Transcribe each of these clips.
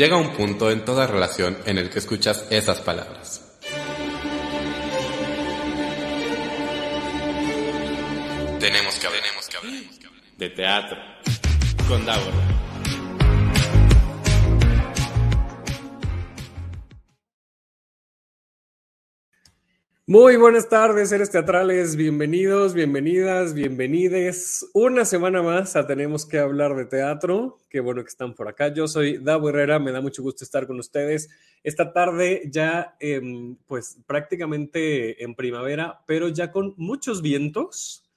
llega un punto en toda relación en el que escuchas esas palabras. Tenemos que hablar, tenemos que hablar, de teatro con Davor. Muy buenas tardes, seres teatrales, bienvenidos, bienvenidas, bienvenides. Una semana más a Tenemos que hablar de teatro. Qué bueno que están por acá. Yo soy Davo Herrera, me da mucho gusto estar con ustedes esta tarde ya em, pues prácticamente en primavera, pero ya con muchos vientos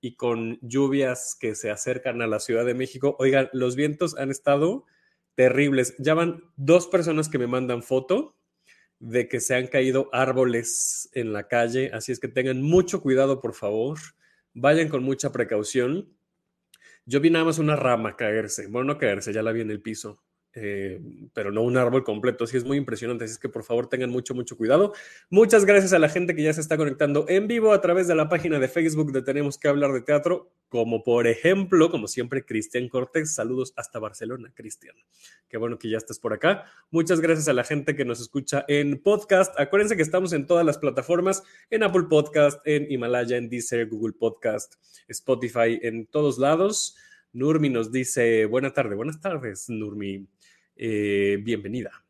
y con lluvias que se acercan a la Ciudad de México. Oigan, los vientos han estado terribles. Ya van dos personas que me mandan foto de que se han caído árboles en la calle, así es que tengan mucho cuidado, por favor. Vayan con mucha precaución. Yo vi nada más una rama caerse, bueno, no caerse, ya la vi en el piso, eh, pero no un árbol completo. Sí, es muy impresionante. Así es que por favor tengan mucho, mucho cuidado. Muchas gracias a la gente que ya se está conectando en vivo a través de la página de Facebook de Tenemos que hablar de teatro, como por ejemplo, como siempre, Cristian Cortés. Saludos hasta Barcelona, Cristian. Qué bueno que ya estás por acá. Muchas gracias a la gente que nos escucha en podcast. Acuérdense que estamos en todas las plataformas, en Apple Podcast, en Himalaya, en Deezer, Google Podcast, Spotify, en todos lados. Nurmi nos dice, buena tarde, buenas tardes, Nurmi. Eh, bienvenida.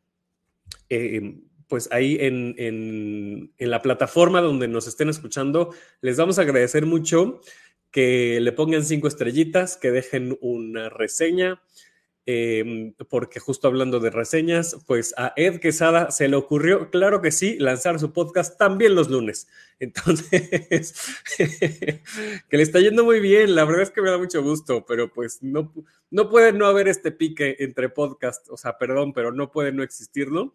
Eh, pues ahí en, en, en, la plataforma donde nos estén escuchando, les vamos a agradecer mucho que le pongan cinco estrellitas, que dejen una reseña, eh, porque justo hablando de reseñas, pues a Ed Quesada se le ocurrió, claro que sí, lanzar su podcast también los lunes. Entonces, que le está yendo muy bien, la verdad es que me da mucho gusto, pero pues no, no puede no haber este pique entre podcast, o sea, perdón, pero no puede no existirlo.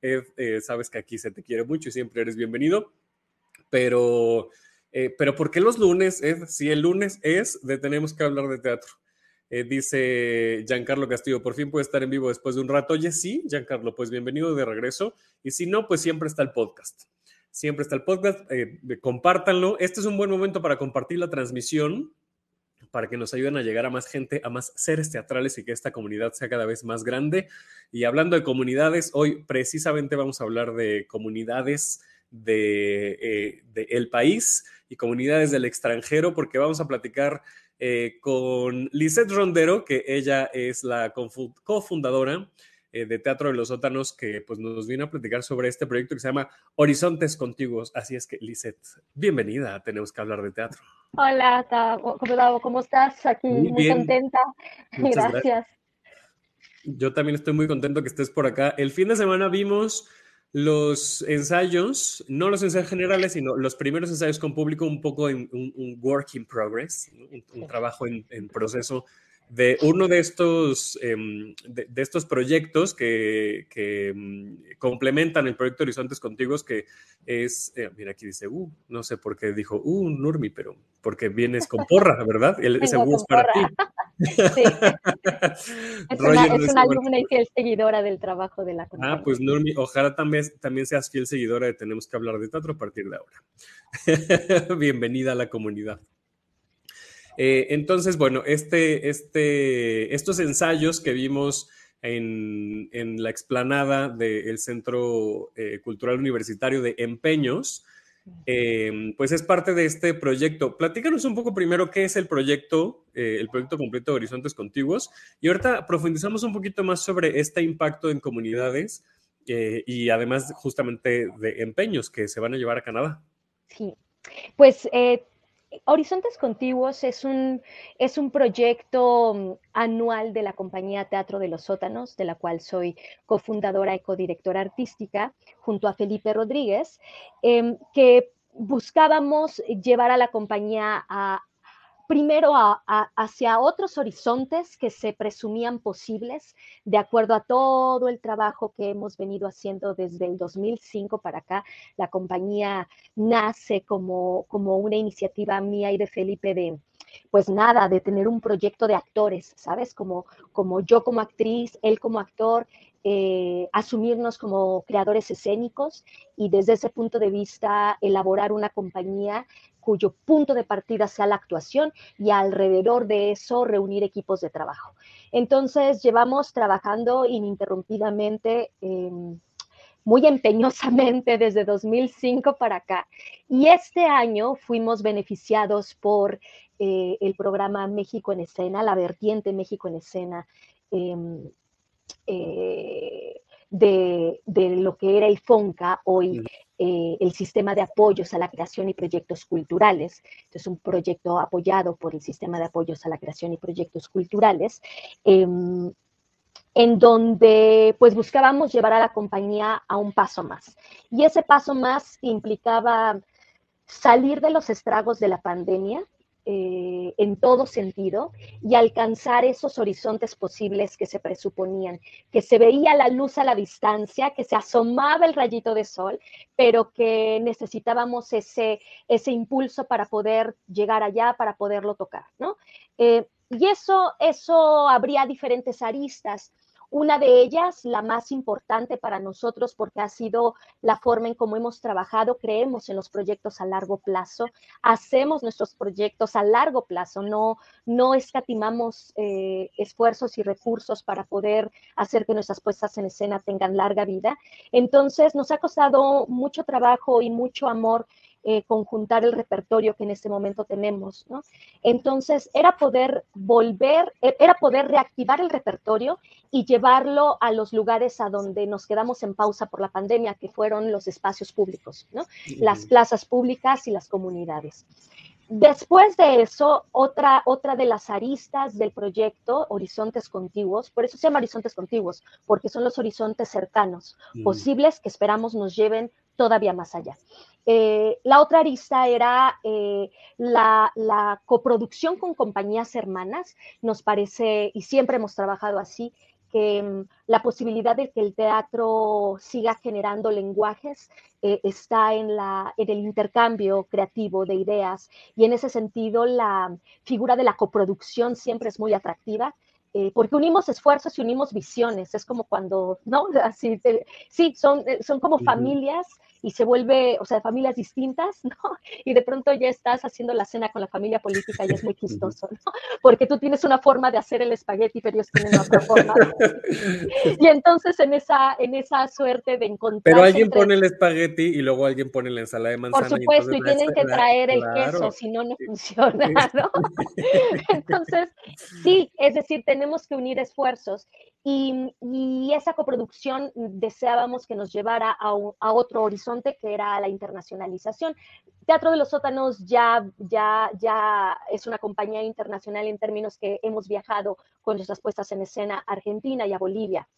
Ed, eh, sabes que aquí se te quiere mucho y siempre eres bienvenido, pero, eh, pero ¿por qué los lunes, Ed? Si el lunes es de tenemos que hablar de teatro. Eh, dice Giancarlo Castillo, por fin puede estar en vivo después de un rato. Oye, sí, Giancarlo, pues bienvenido de regreso. Y si no, pues siempre está el podcast. Siempre está el podcast. Eh, compártanlo. Este es un buen momento para compartir la transmisión, para que nos ayuden a llegar a más gente, a más seres teatrales y que esta comunidad sea cada vez más grande. Y hablando de comunidades, hoy precisamente vamos a hablar de comunidades de, eh, de el país y comunidades del extranjero, porque vamos a platicar eh, con Lisette Rondero, que ella es la cofundadora eh, de Teatro de los Sótanos, que pues nos viene a platicar sobre este proyecto que se llama Horizontes Contiguos. Así es que, Lisette, bienvenida, tenemos que hablar de teatro. Hola, ¿cómo, cómo estás? Aquí muy, muy contenta. Gracias. gracias. Yo también estoy muy contento que estés por acá. El fin de semana vimos los ensayos, no los ensayos generales, sino los primeros ensayos con público, un poco en un, un work in progress, un, un trabajo en, en, proceso de uno de estos, eh, de, de, estos proyectos que, que um, complementan el proyecto Horizontes Contiguos, que es, eh, mira, aquí dice, uh, no sé por qué dijo, uh, Nurmi, pero porque vienes con porra, ¿verdad? El, ese uh es para ti. Sí. es una, es una alumna y fiel seguidora del trabajo de la compañía. Ah, pues Nurmi, ojalá también, también seas fiel seguidora de Tenemos que hablar de teatro a partir de ahora. Bienvenida a la comunidad. Eh, entonces, bueno, este, este, estos ensayos que vimos en, la explanada del Centro eh, Cultural Universitario de Empeños, eh, pues es parte de este proyecto. Platícanos un poco primero qué es el proyecto, el proyecto completo de Horizontes Contiguos, y ahorita profundizamos un poquito más sobre este impacto en comunidades y además justamente de empeños que se van a llevar a Canadá. Sí, pues Horizontes Contiguos es un, es un proyecto anual de la compañía Teatro de los Sótanos, de la cual soy cofundadora y codirectora artística, junto a Felipe Rodríguez, eh, que buscábamos llevar a la compañía a, primero hacia otros horizontes que se presumían posibles, de acuerdo a todo el trabajo que hemos venido haciendo desde el 2005 para acá. La compañía nace como, como una iniciativa mía y de Felipe de, pues nada, de tener un proyecto de actores, ¿sabes? Como, como yo como actriz, él como actor, eh, asumirnos como creadores escénicos y desde ese punto de vista elaborar una compañía cuyo punto de partida sea la actuación y alrededor de eso reunir equipos de trabajo. Entonces, llevamos trabajando ininterrumpidamente. Em, muy empeñosamente desde 2005 para acá. Y este año fuimos beneficiados por eh, el programa México en Escena, la vertiente México en Escena, em, eh, de, lo que era el FONCA, hoy eh, el Sistema de Apoyos a la Creación y Proyectos Culturales. Es un proyecto apoyado por el Sistema de Apoyos a la Creación y Proyectos Culturales. Em, en donde pues buscábamos llevar a la compañía a un paso más. Y ese paso más implicaba salir de los estragos de la pandemia eh, en todo sentido y alcanzar esos horizontes posibles que se presuponían, que se veía la luz a la distancia, que se asomaba el rayito de sol, pero que necesitábamos ese, ese impulso para poder llegar allá, para poderlo tocar, ¿no? Eh, y eso, eso habría diferentes aristas. Una de ellas, la más importante para nosotros, porque ha sido la forma en cómo hemos trabajado, creemos en los proyectos a largo plazo, hacemos nuestros proyectos a largo plazo, no, no escatimamos eh, esfuerzos y recursos para poder hacer que nuestras puestas en escena tengan larga vida. Entonces, nos ha costado mucho trabajo y mucho amor eh, conjuntar el repertorio que en este momento tenemos, ¿no? Entonces, era poder volver, e, era poder reactivar el repertorio y llevarlo a los lugares a donde nos quedamos en pausa por la pandemia, que fueron los espacios públicos, ¿no? Las plazas públicas y las comunidades. Después de eso, otra, otra de las aristas del proyecto, Horizontes Contiguos, por eso se llama Horizontes Contiguos, porque son los horizontes cercanos, mm. posibles que esperamos nos lleven todavía más allá. Eh, la otra arista era eh, la, coproducción con compañías hermanas. Nos parece, y siempre hemos trabajado así, que mm, la posibilidad de que el teatro siga generando lenguajes eh, está en, la, en el intercambio creativo de ideas y en ese sentido la figura de la coproducción siempre es muy atractiva. porque unimos esfuerzos y unimos visiones. Es como cuando, ¿no? Así, sí, son, son como familias y se vuelve, o sea, de familias distintas, ¿no? Y de pronto ya estás haciendo la cena con la familia política y es muy chistoso, ¿no? Porque tú tienes una forma de hacer el espagueti, pero ellos tienen otra forma. y entonces en esa, en esa suerte de encontrar... Pero alguien pone el espagueti y luego alguien pone la ensalada de manzana. Por supuesto, y, tienen que traer el queso, si no, no funciona, ¿no? entonces, sí, es decir, tenemos que unir esfuerzos y, esa coproducción deseábamos que nos llevara a, a otro horizonte que era la internacionalización. Teatro de los Sótanos ya, ya, ya es una compañía internacional en términos que hemos viajado con nuestras puestas en escena a Argentina y a Bolivia.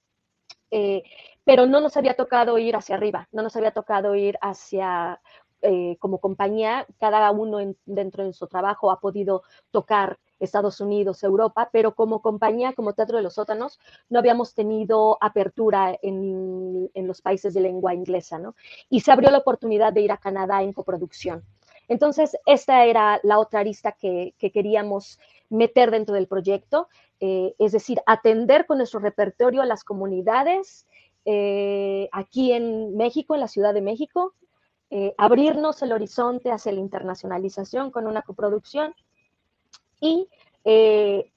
Eh, pero no nos había tocado ir hacia arriba, no nos había tocado ir hacia, eh, como compañía, cada uno dentro de su trabajo ha podido tocar Estados Unidos, Europa, pero como compañía, como Teatro de los Sótanos, no habíamos tenido apertura en, los países de lengua inglesa, ¿no? Y se abrió la oportunidad de ir a Canadá en coproducción. Entonces, esta era la otra arista que, queríamos meter dentro del proyecto, eh, es decir, atender con nuestro repertorio a las comunidades eh, aquí en México, en la Ciudad de México, eh, abrirnos el horizonte hacia la internacionalización con una coproducción. Eh,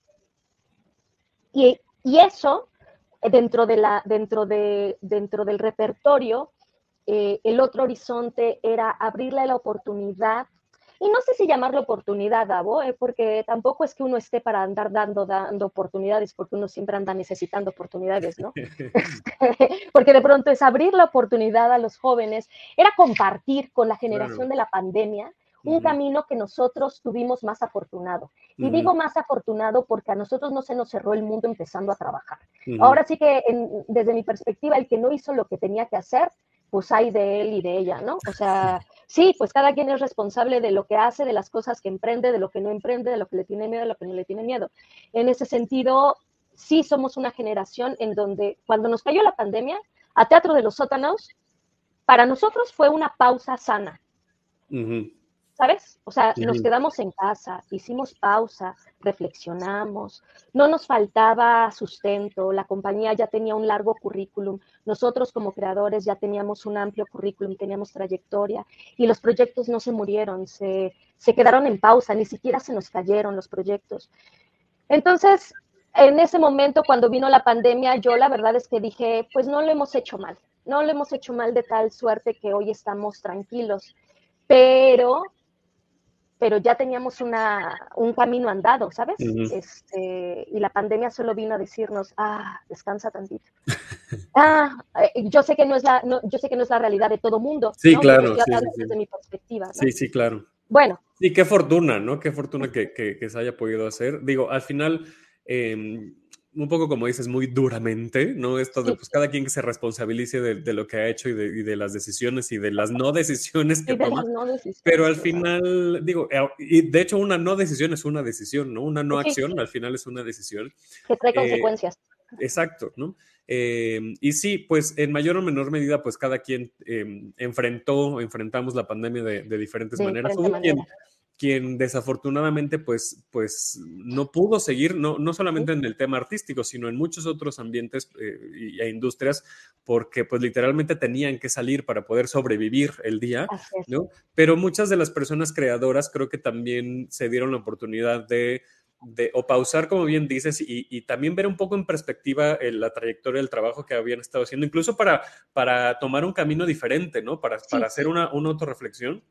y, y, eso, dentro, de la, dentro, de, dentro del repertorio, eh, el otro horizonte era abrirle la oportunidad y no sé si llamarlo oportunidad, Davo, eh, porque tampoco es que uno esté para andar dando, dando oportunidades, porque uno siempre anda necesitando oportunidades, ¿no? porque de pronto es abrir la oportunidad a los jóvenes, era compartir con la generación de la pandemia un camino que nosotros tuvimos más afortunado. Y digo más afortunado porque a nosotros no se nos cerró el mundo empezando a trabajar. Ahora sí que desde mi perspectiva, el que no hizo lo que tenía que hacer, pues hay de él y de ella, ¿no? O sea, sí, pues cada quien es responsable de lo que hace, de las cosas que emprende, de lo que no emprende, de lo que le tiene miedo, de lo que no le tiene miedo. En ese sentido, sí somos una generación en donde cuando nos cayó la pandemia, a Teatro de los Sótanos, para nosotros fue una pausa sana ¿sabes? O sea, nos quedamos en casa, hicimos pausa, reflexionamos, no nos faltaba sustento, la compañía ya tenía un largo currículum, nosotros como creadores ya teníamos un amplio currículum, teníamos trayectoria y los proyectos no se murieron, se, se quedaron en pausa, ni siquiera se nos cayeron los proyectos. Entonces, en ese momento, cuando vino la pandemia, yo la verdad es que dije, pues no lo hemos hecho mal, no lo hemos hecho mal de tal suerte que hoy estamos tranquilos, pero pero ya teníamos una, un camino andado, ¿sabes? este, y la pandemia solo vino a decirnos, ah, descansa tantito. ah, eh, yo sé que no es la, yo sé que no es la realidad de todo mundo. Sí, claro. Sí, desde mi perspectiva. Sí, sí, claro. Bueno. Y qué fortuna, ¿no? Qué fortuna que, que, se haya podido hacer. Digo, al final, eh, un poco como dices, muy duramente, ¿no? Esto de pues cada quien que se responsabilice de, lo que ha hecho y de, las decisiones y de las no decisiones que toma. pero al final, digo, eh, y de hecho una no decisión es una decisión, ¿no? Una no acción al final es una decisión. Que trae eh, consecuencias. Exacto, ¿no? Eh, y sí, pues en mayor o menor medida, pues cada quien em, enfrentó, enfrentamos la pandemia de, diferentes maneras quien desafortunadamente pues, pues no pudo seguir, no, no solamente en el tema artístico, sino en muchos otros ambientes eh, e industrias, porque pues literalmente tenían que salir para poder sobrevivir el día, ¿no? Pero muchas de las personas creadoras creo que también se dieron la oportunidad de, de o pausar, como bien dices, y, también ver un poco en perspectiva la trayectoria del trabajo que habían estado haciendo, incluso para, para tomar un camino diferente, ¿no? Para, para hacer una, una autorreflexión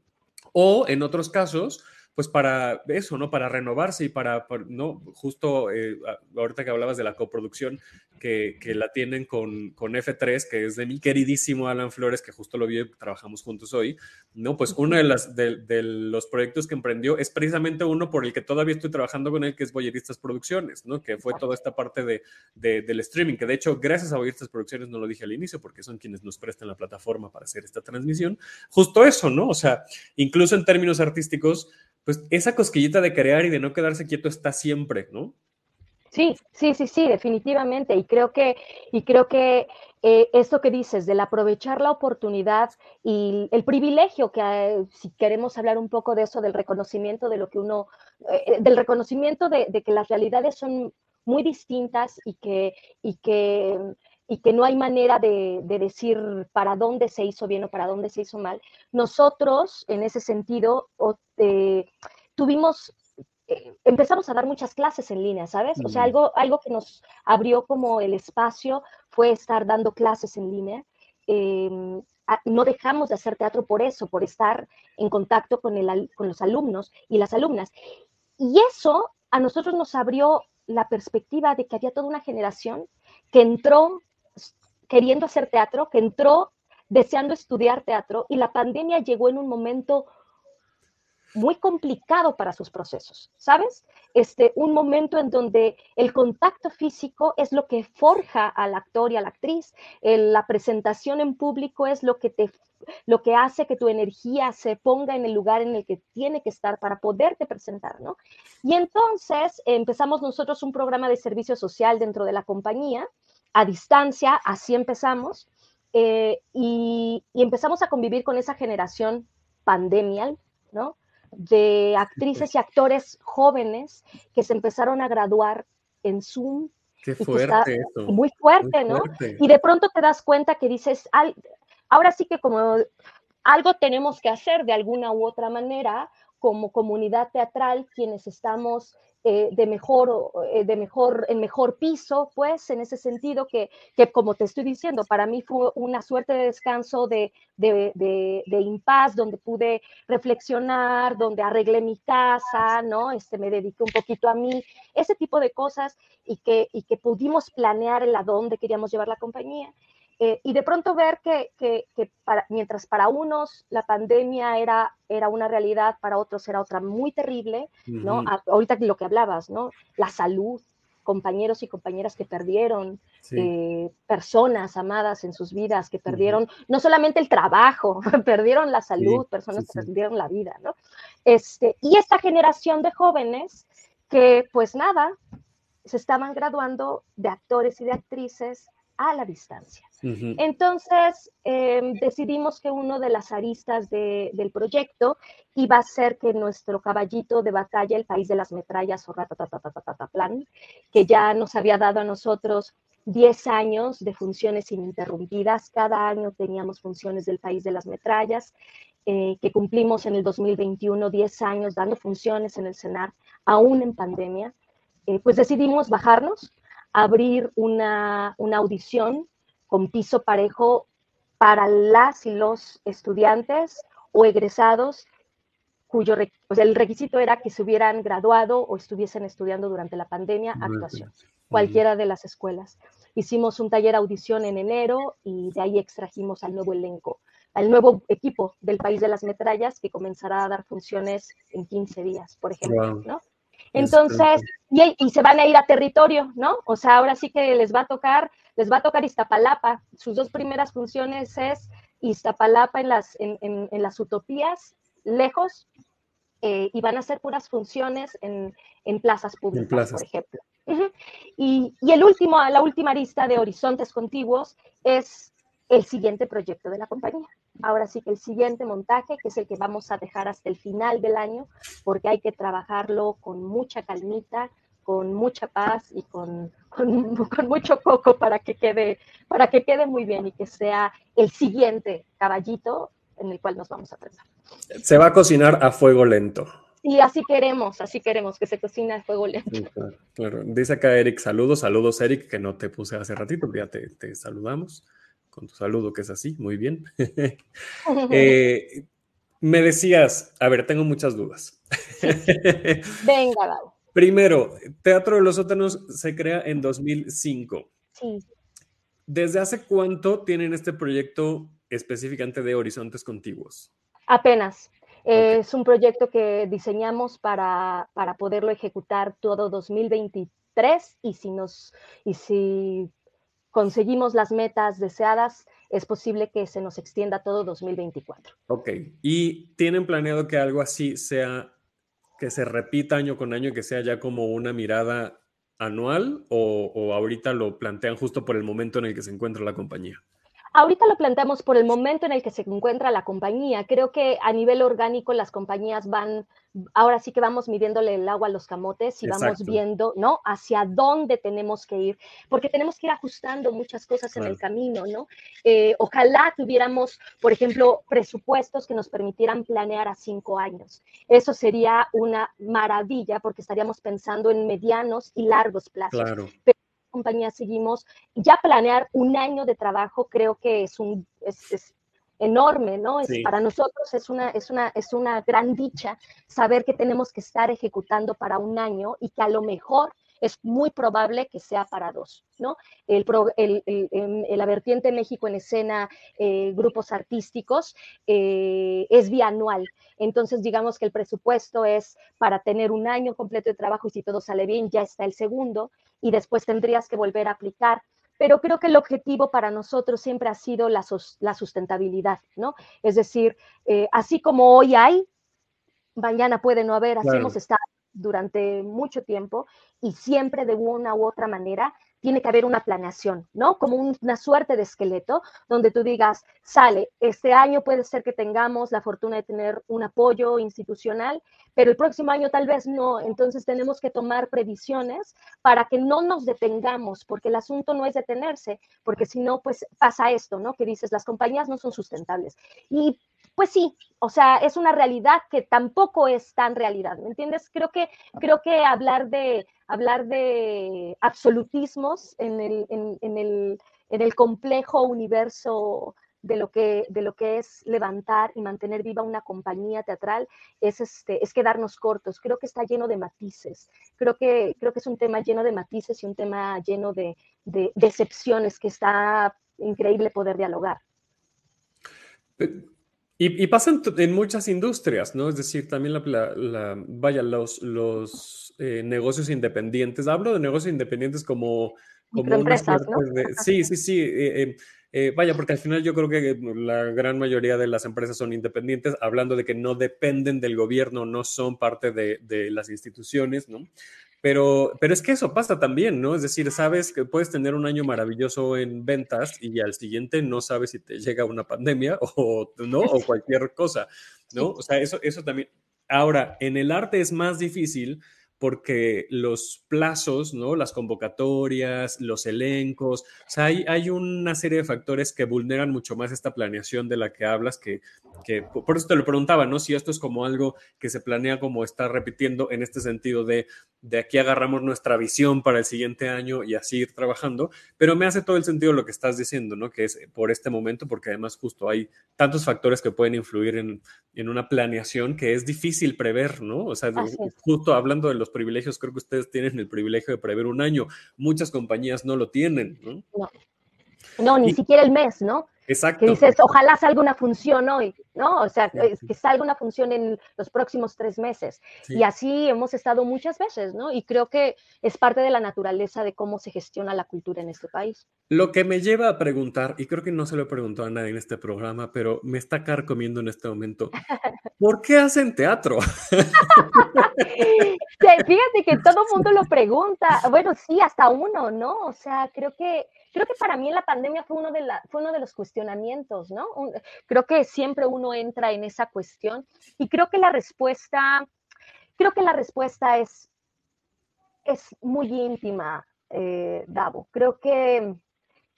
o en otros casos, pues para eso, ¿no? Para renovarse y para, ¿no? Justo eh, ahorita que hablabas de la coproducción que, que la tienen con, con, F3, que es de mi queridísimo Alan Flores, que justo lo vi y trabajamos juntos hoy, ¿no? Pues uno de, las, de, los proyectos que emprendió es precisamente uno por el que todavía estoy trabajando con él, que es Boyeristas Producciones, ¿no? Que fue toda esta parte de, del streaming, que de hecho, gracias a Boyeristas Producciones, no lo dije al inicio, porque son quienes nos prestan la plataforma para hacer esta transmisión, justo eso, ¿no? O sea, incluso en términos artísticos, pues esa cosquillita de crear y de no quedarse quieto está siempre, ¿no? Sí, sí, sí, sí, definitivamente. Y creo que, y creo que eh, esto que dices, del aprovechar la oportunidad y el privilegio que eh, si queremos hablar un poco de eso, del reconocimiento de lo que uno, eh, del reconocimiento de, que las realidades son muy distintas y que, y que y que no hay manera de, decir para dónde se hizo bien o para dónde se hizo mal. Nosotros, en ese sentido, eh, tuvimos, empezamos a dar muchas clases en línea, ¿sabes? O sea, algo, algo que nos abrió como el espacio fue estar dando clases en línea. Em, no dejamos de hacer teatro por eso, por estar en contacto con, el, con los alumnos y las alumnas. Y eso a nosotros nos abrió la perspectiva de que había toda una generación que entró queriendo hacer teatro, que entró deseando estudiar teatro y la pandemia llegó en un momento muy complicado para sus procesos, ¿sabes? Este, un momento en donde el contacto físico es lo que forja al actor y a la actriz, la presentación en público es lo que te lo que hace que tu energía se ponga en el lugar en el que tiene que estar para poderte presentar, ¿no? Y entonces empezamos nosotros un programa de servicio social dentro de la compañía a distancia, así empezamos, eh, y, empezamos a convivir con esa generación pandemial, ¿no? De actrices y actores jóvenes que se empezaron a graduar en Zoom. Qué fuerte eso. Muy fuerte, ¿no? Y de pronto te das cuenta que dices, ahora sí que como algo tenemos que hacer de alguna u otra manera como comunidad teatral, quienes estamos eh, de mejor, eh, de mejor, en mejor piso, pues, en ese sentido que, que, como te estoy diciendo, para mí fue una suerte de descanso, de, de, de, de impas, donde pude reflexionar, donde arreglé mi casa, ¿no? Este, me dediqué un poquito a mí, ese tipo de cosas y que, y que pudimos planear el a dónde queríamos llevar la compañía. Eh, y de pronto ver que, que, para, mientras para unos la pandemia era, era una realidad, para otros era otra muy terrible, ¿no? ahorita lo que hablabas, ¿no? La salud, compañeros y compañeras que perdieron, eh, personas amadas en sus vidas, que perdieron no solamente el trabajo, perdieron la salud, personas que perdieron la vida, ¿no? Este, y esta generación de jóvenes que, pues nada, se estaban graduando de actores y de actrices a la distancia. Entonces, em, decidimos que uno de las aristas del proyecto iba a ser que nuestro caballito de batalla, el país de las metrallas o plan, que ya nos había dado a nosotros 10 años de funciones ininterrumpidas. Cada año teníamos funciones del país de las metrallas, eh, que cumplimos en el 2021 10 años dando funciones en el CENAR, aún en pandemia. Eh, pues decidimos bajarnos, abrir una, una audición con piso parejo para las y los estudiantes o egresados cuyo el requisito era que se hubieran graduado o estuviesen estudiando durante la pandemia actuación, cualquiera de las escuelas. Hicimos un taller audición en enero y de ahí extrajimos al nuevo elenco, al nuevo equipo del País de las Metrallas que comenzará a dar funciones en 15 días, por ejemplo, ¿no? Entonces, y, y, se van a ir a territorio, ¿no? O sea, ahora sí que les va a tocar, les va a tocar Iztapalapa. Sus dos primeras funciones es Iztapalapa en las, en, en, las utopías, lejos, eh, y van a ser puras funciones en, en plazas públicas, por ejemplo. y, y, el último, la última lista de horizontes contiguos es el siguiente proyecto de la compañía. Ahora sí que el siguiente montaje, que es el que vamos a dejar hasta el final del año, porque hay que trabajarlo con mucha calmita, con mucha paz y con, con, mucho coco para que, quede, para que quede muy bien y que sea el siguiente caballito en el cual nos vamos a tratar. Se va a cocinar a fuego lento. Y así queremos, así queremos que se cocine a fuego lento. claro, Dice acá Eric, saludos, saludos Eric, que no te puse hace ratito, ya te, te saludamos con tu saludo, que es así, muy bien. Eh, me decías, a ver, tengo muchas dudas. Venga, Gabo. Primero, Teatro de los Sótanos se crea en 2005. Sí. ¿Desde hace cuánto tienen este proyecto específicamente de Horizontes Contiguos? Apenas. Es un proyecto que diseñamos para, para poderlo ejecutar todo 2023 y si nos y si conseguimos las metas deseadas, es posible que se nos extienda todo 2024. Ok, ¿y tienen planeado que algo así sea, que se repita año con año, que sea ya como una mirada anual o, o ahorita lo plantean justo por el momento en el que se encuentra la compañía? Ahorita lo planteamos por el momento en el que se encuentra la compañía. Creo que a nivel orgánico las compañías van, ahora sí que vamos midiéndole el agua a los camotes y vamos viendo, ¿no? Hacia dónde tenemos que ir, porque tenemos que ir ajustando muchas cosas en el camino, ¿no? Eh, ojalá tuviéramos, por ejemplo, presupuestos que nos permitieran planear a cinco años. Eso sería una maravilla porque estaríamos pensando en medianos y largos plazos. Claro compañía seguimos, ya planear un año de trabajo creo que es un es, enorme, ¿no? Es, Para nosotros es una, es, una, es una gran dicha saber que tenemos que estar ejecutando para un año y que a lo mejor es muy probable que sea para dos, ¿no? El, el, el, la vertiente México en escena, eh, grupos artísticos, eh, es bianual. Entonces, digamos que el presupuesto es para tener un año completo de trabajo y si todo sale bien, ya está el segundo y después tendrías que volver a aplicar pero creo que el objetivo para nosotros siempre ha sido la, la sustentabilidad, ¿no? Es decir, eh, así como hoy hay, mañana puede no haber, así hemos estado durante mucho tiempo y siempre de una u otra manera tiene que haber una planeación, ¿no? Como una suerte de esqueleto donde tú digas, sale, este año puede ser que tengamos la fortuna de tener un apoyo institucional, pero el próximo año tal vez no. Entonces tenemos que tomar previsiones para que no nos detengamos, porque el asunto no es detenerse, porque si no, pues pasa esto, ¿no? Que dices, las compañías no son sustentables. Y pues sí, o sea, es una realidad que tampoco es tan realidad, ¿me entiendes? Creo que, creo que hablar de, hablar de absolutismos en el, en, el, en el complejo universo de lo, que, de lo que es levantar y mantener viva una compañía teatral es, este, es quedarnos cortos. Creo que está lleno de matices. Creo que, creo que es un tema lleno de matices y un tema lleno de, de decepciones que está increíble poder dialogar. Y, pasa en, muchas industrias, ¿no? Es decir, también la, vaya, los, los eh, negocios independientes. Hablo de negocios independientes como... como empresas, ¿no? sí, sí, sí. Eh, eh, vaya, porque al final yo creo que la gran mayoría de las empresas son independientes, hablando de que no dependen del gobierno, no son parte de, de las instituciones, ¿no? Pero, pero es que eso pasa también, ¿no? Es decir, sabes que puedes tener un año maravilloso en ventas y al siguiente no sabes si te llega una pandemia o, ¿no? o cualquier cosa, ¿no? O sea, eso, eso también. Ahora, en el arte es más difícil porque los plazos, ¿no? Las convocatorias, los elencos, o sea, hay, hay, una serie de factores que vulneran mucho más esta planeación de la que hablas, que, que por eso te lo preguntaba, ¿no? Si esto es como algo que se planea como estar repitiendo en este sentido de de aquí agarramos nuestra visión para el siguiente año y así ir trabajando, pero me hace todo el sentido lo que estás diciendo, ¿no? Que es por este momento, porque además justo hay tantos factores que pueden influir en, en una planeación que es difícil prever, ¿no? O sea, justo hablando de los privilegios, creo que ustedes tienen el privilegio de prever un año, muchas compañías no lo tienen, ¿no? Ni siquiera el mes, ¿no? Exacto. Que dices, ojalá salga una función hoy, ¿no? O sea, que salga una función en los próximos tres meses. Y así hemos estado muchas veces, ¿no? Y creo que es parte de la naturaleza de cómo se gestiona la cultura en este país. Lo que me lleva a preguntar, y creo que no se lo he preguntado a nadie en este programa, pero me está carcomiendo en este momento, ¿por qué hacen teatro? Fíjate que todo mundo lo pregunta. Bueno, sí, hasta uno, ¿no? O sea, creo que creo que para mí la pandemia fue uno de, la, fue uno de los cuestionamientos, ¿no? creo que siempre uno entra en esa cuestión y creo que la respuesta, creo que la respuesta es, es muy íntima, eh, Davo. Creo que,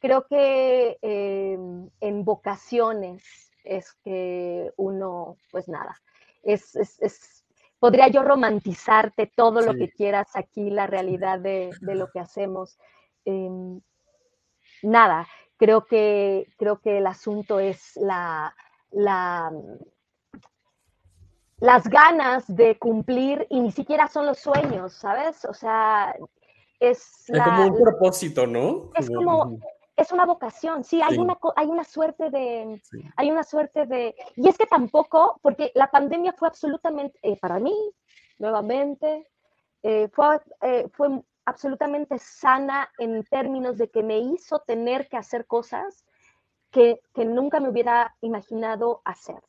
creo que eh, en vocaciones es que uno, pues nada, es, es, podría yo romantizarte todo lo que quieras aquí, la realidad de, de lo que hacemos. Em, nada, creo que, creo que el asunto es la, la, las ganas de cumplir y ni siquiera son los sueños, ¿sabes? O sea, es... como un propósito, ¿no? Es como, es una vocación, sí, hay, Una, hay una suerte de, hay una suerte de, y es que tampoco, porque la pandemia fue absolutamente, eh, para mí, nuevamente, eh, fue, eh, fue absolutamente sana en términos de que me hizo tener que hacer cosas que, nunca me hubiera imaginado hacer.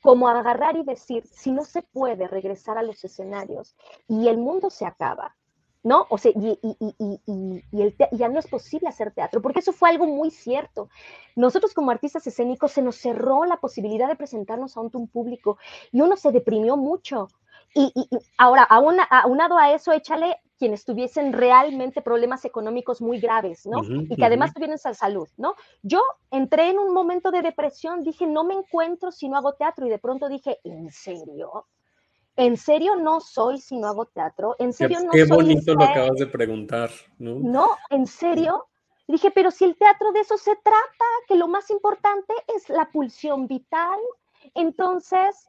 Como agarrar y decir, si no se puede regresar a los escenarios y el mundo se acaba, ¿no? O sea, y, y, ya no es posible hacer teatro, porque eso fue algo muy cierto. Nosotros como artistas escénicos se nos cerró la posibilidad de presentarnos a un público y uno se deprimió mucho. Y, ahora, aunado a eso, échale quienes tuviesen realmente problemas económicos muy graves, ¿no? y que además tuvieran salud, ¿no? Yo entré en un momento de depresión, dije, no me encuentro si no hago teatro, y de pronto dije, ¿en serio? ¿En serio no soy si no hago teatro? ¿En serio no qué soy? Qué bonito lo acabas de preguntar, ¿no? No, ¿en serio? dije, pero si el teatro de eso se trata, que lo más importante es la pulsión vital, entonces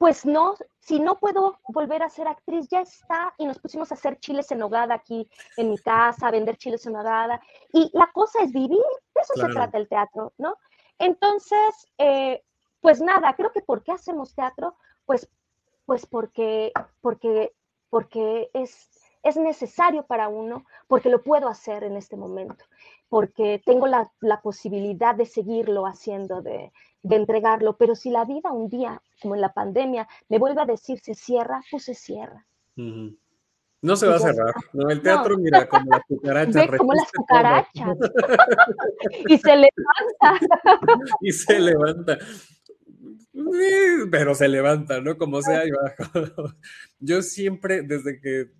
pues no, si no puedo volver a ser actriz, ya está. Y nos pusimos a hacer chiles en hogada aquí en mi casa, a vender chiles en hogada. Y la cosa es vivir, de eso se trata el teatro, ¿no? Entonces, eh, pues nada, creo que ¿por qué hacemos teatro? Pues, pues porque, porque, porque es, es necesario para uno, porque lo puedo hacer en este momento, porque tengo la, la posibilidad de seguirlo haciendo, de, de entregarlo, pero si la vida un día, como en la pandemia, me vuelve a decir se cierra, pues se cierra. No se va a cerrar, no, el teatro, mira, como las cucarachas. como las cucarachas. y se levanta. y se levanta. Pero se levanta, ¿no? Como sea y bajo. Yo siempre, desde que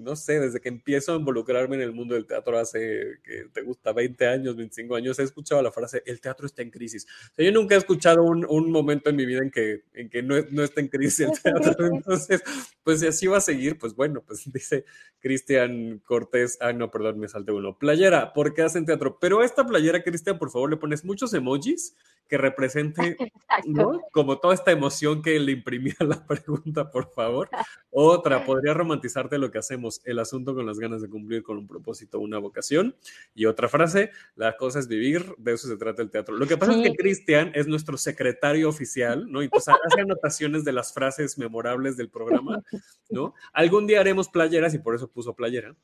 no sé, desde que empiezo a involucrarme en el mundo del teatro hace, que te gusta, 20 años, 25 años, he escuchado la frase, el teatro está en crisis. yo nunca he escuchado un, un, momento en mi vida en que, en que no, no está en crisis el teatro. Entonces, pues si así va a seguir, pues bueno, pues dice Cristian Cortés, ah, no, perdón, me salté uno. Playera, ¿por qué hacen teatro? Pero a esta playera, Cristian, por favor, le pones muchos emojis que represente, ¿no? Como toda esta emoción que le imprimía la pregunta, por favor. Otra, podría romantizarte lo que hacemos, el asunto con las ganas de cumplir con un propósito, una vocación. Y otra frase, la cosa es vivir, de eso se trata el teatro. Lo que pasa es que Cristian es nuestro secretario oficial, ¿no? Y pues hace anotaciones de las frases memorables del programa, ¿no? Algún día haremos playeras y por eso puso playera.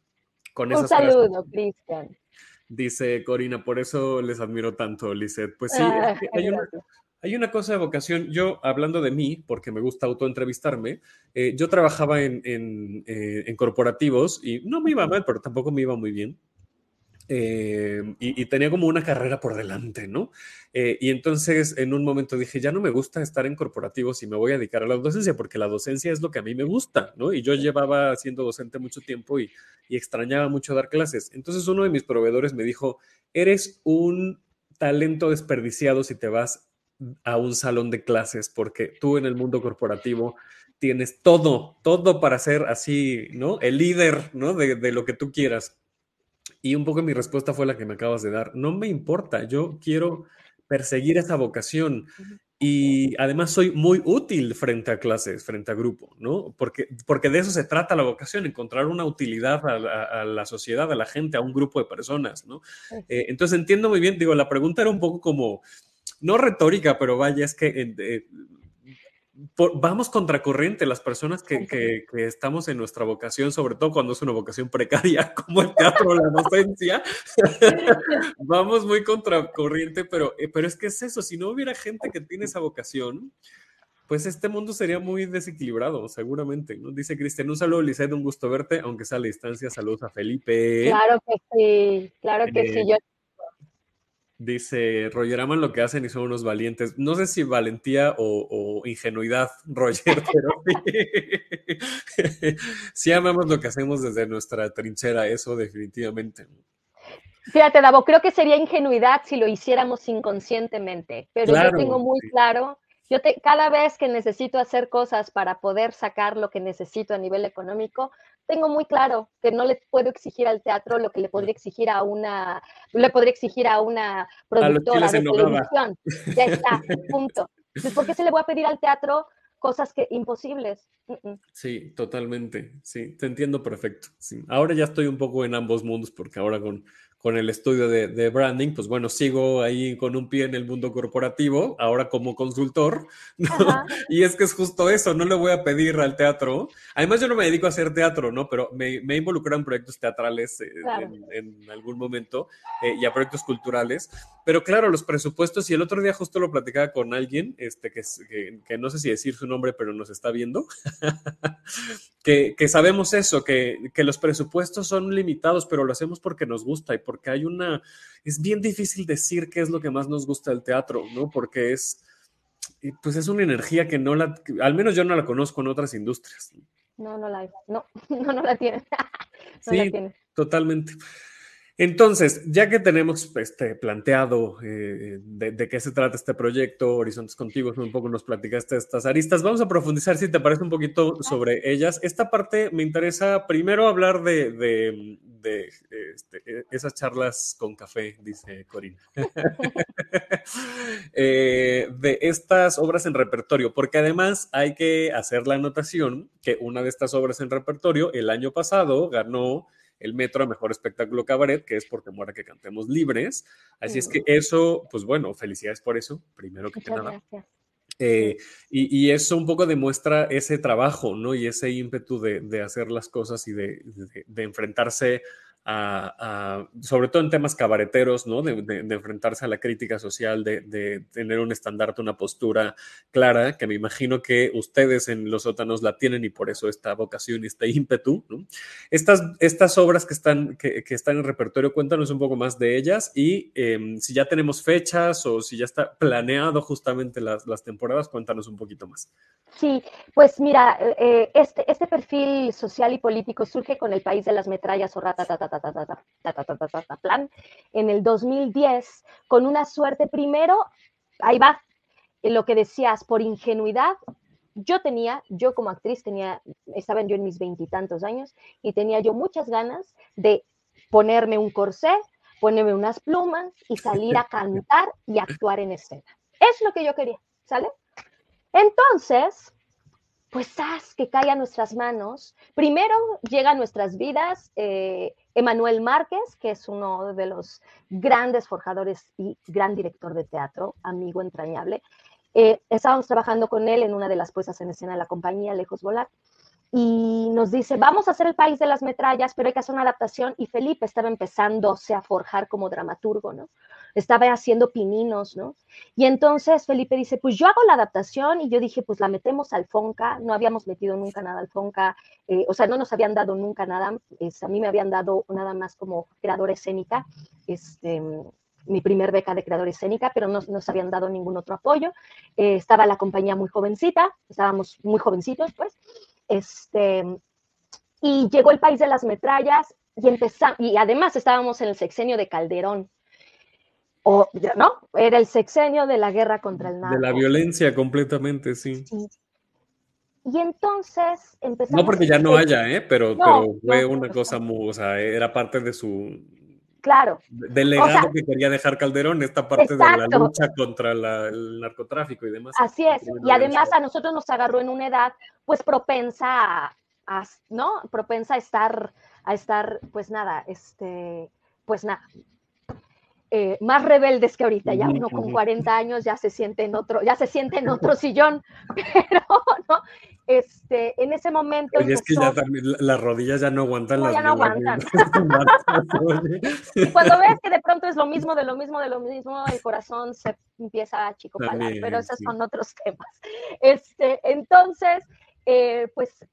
Con un saludo, Cristian. Dice Corina, por eso les admiro tanto, Lizeth. Pues sí, hay, hay una cosa de vocación. Yo, hablando de mí, porque me gusta autoentrevistarme, eh, yo trabajaba en, eh, en, corporativos y no me iba mal, pero tampoco me iba muy bien. Eh, y, tenía como una carrera por delante, ¿no? y entonces en un momento dije, ya no me gusta estar en corporativos y me voy a dedicar a la docencia, porque la docencia es lo que a mí me gusta, ¿no? Y yo llevaba siendo docente mucho tiempo y, y extrañaba mucho dar clases. Entonces uno de mis proveedores me dijo, eres un talento desperdiciado si te vas a un salón de clases, porque tú en el mundo corporativo tienes todo, todo para ser así, ¿no? El líder, ¿no? De, de, lo que tú quieras. Y un poco mi respuesta fue la que me acabas de dar. No me importa, yo quiero perseguir esa vocación. Y además soy muy útil frente a clases, frente a grupo, ¿no? Porque, porque de eso se trata la vocación, encontrar una utilidad a, la sociedad, a la gente, a un grupo de personas, ¿no? Eh, entonces entiendo muy bien, digo, la pregunta era un poco como, no retórica, pero vaya, es que eh, vamos contracorriente las personas que, que, estamos en nuestra vocación, sobre todo cuando es una vocación precaria como el teatro o la docencia, vamos muy contracorriente, pero, eh, pero es que es eso, si no hubiera gente que tiene esa vocación, pues este mundo sería muy desequilibrado, seguramente. ¿no? Dice Cristian, un saludo, Lisette, un gusto verte, aunque sea a la distancia. Saludos a Felipe. Claro que sí, claro que sí. Eh, yo Dice Roger, aman lo que hacen y son unos valientes. No sé si valentía o, ingenuidad, Roger, pero sí. sí amamos lo que hacemos desde nuestra trinchera, eso definitivamente. Fíjate, Davo, creo que sería ingenuidad si lo hiciéramos inconscientemente, pero yo tengo muy claro yo te, cada vez que necesito hacer cosas para poder sacar lo que necesito a nivel económico, tengo muy claro que no le puedo exigir al teatro lo que le podría exigir a una, le podría exigir a una productora de televisión. Ya está, punto. ¿por qué se le voy a pedir al teatro cosas que imposibles? Sí, totalmente. Sí, te entiendo perfecto. Sí. Ahora ya estoy un poco en ambos mundos porque ahora con con el estudio de, branding, pues bueno, sigo ahí con un pie en el mundo corporativo, ahora como consultor, ¿no? Y es que es justo eso, no le voy a pedir al teatro. Además, yo no me dedico a hacer teatro, ¿no? Pero me, me involucrado en proyectos teatrales eh, en, algún momento eh, y a proyectos culturales. Pero claro, los presupuestos, y el otro día justo lo platicaba con alguien, este, que, que, no sé si decir su nombre, pero nos está viendo, que, que, sabemos eso, que, que los presupuestos son limitados, pero lo hacemos porque nos gusta y porque hay una, es bien difícil decir qué es lo que más nos gusta del teatro, ¿no? Porque es, pues es una energía que no la, al menos yo no la conozco en otras industrias. No, no la hay, no, no, no la tiene. no sí, la tiene. totalmente. Entonces, ya que tenemos este, planteado eh, de, qué se trata este proyecto, Horizontes Contigo, un poco nos platicaste estas aristas, vamos a profundizar, si te parece, un poquito sobre ellas. Esta parte me interesa primero hablar de, este, e, esas charlas con café, dice Corina, eh, de estas obras en repertorio, porque además hay que hacer la anotación que una de estas obras en repertorio el año pasado ganó el Metro a Mejor Espectáculo Cabaret, que es porque muera que cantemos libres. Así es que eso, pues bueno, felicidades por eso, primero que nada. Eh, y, eso un poco demuestra ese trabajo, ¿no? Y ese ímpetu de, hacer las cosas y de, de enfrentarse sobre todo en temas cabareteros, ¿no? De, enfrentarse a la crítica social, de, tener un estandarte, una postura clara, que me imagino que ustedes en los sótanos la tienen y por eso esta vocación y este ímpetu, ¿no? Estas, estas obras que están, que, están en repertorio, cuéntanos un poco más de ellas y em, si ya tenemos fechas o si ya está planeado justamente las, las temporadas, cuéntanos un poquito más. Sí, pues mira, eh, este, este perfil social y político surge con el país de las metrallas o plan en el 2010 con una suerte primero, ahí va, lo que decías, por ingenuidad, yo tenía, yo como actriz tenía, estaba yo en mis veintitantos años y tenía yo muchas ganas de ponerme un corsé, ponerme unas plumas y salir a cantar y actuar en escena. Es lo que yo quería, ¿sale? Entonces, pues haz que cae a nuestras manos. Primero llega a nuestras vidas eh, Emanuel Márquez, que es uno de los grandes forjadores y gran director de teatro, amigo entrañable. Eh, estábamos trabajando con él en una de las puestas en escena de la compañía Lejos Volar y nos dice, vamos a hacer el país de las metrallas, pero hay que hacer una adaptación y Felipe estaba empezándose a forjar como dramaturgo, ¿no? Estaba haciendo pininos, ¿no? Y entonces Felipe dice, pues yo hago la adaptación y yo dije, pues la metemos al Fonca, no habíamos metido nunca nada al Fonca, eh, o sea, no nos habían dado nunca nada, a mí me habían dado nada más como creador escénica, este, mi primer beca de creador escénica, pero no nos habían dado ningún otro apoyo. Eh, estaba la compañía muy jovencita, estábamos muy jovencitos, pues, este, y llegó el país de las metrallas y empezamos, y además estábamos en el sexenio de Calderón. O, ¿no? Era el sexenio de la guerra contra el narco. De la violencia completamente, sí. Y entonces empezamos... No porque ya no haya, ¿eh? Pero, pero fue una cosa muy, o sea, era parte de su... Claro. Del legado que quería dejar Calderón, esta parte de la lucha contra el narcotráfico y demás. Así es. Y además a nosotros nos agarró en una edad, pues, propensa a, ¿no? Propensa a estar a estar, pues nada, este, pues nada, eh, más rebeldes que ahorita, ya uno con 40 años ya se siente en otro, ya se siente en otro sillón, pero no, este, en ese momento. Oye, es que ya también las rodillas ya no aguantan las ya no aguantan. y cuando ves que de pronto es lo mismo, de lo mismo, de lo mismo, el corazón se empieza a chicopalar, pero esos son otros temas. Este, entonces, eh, pues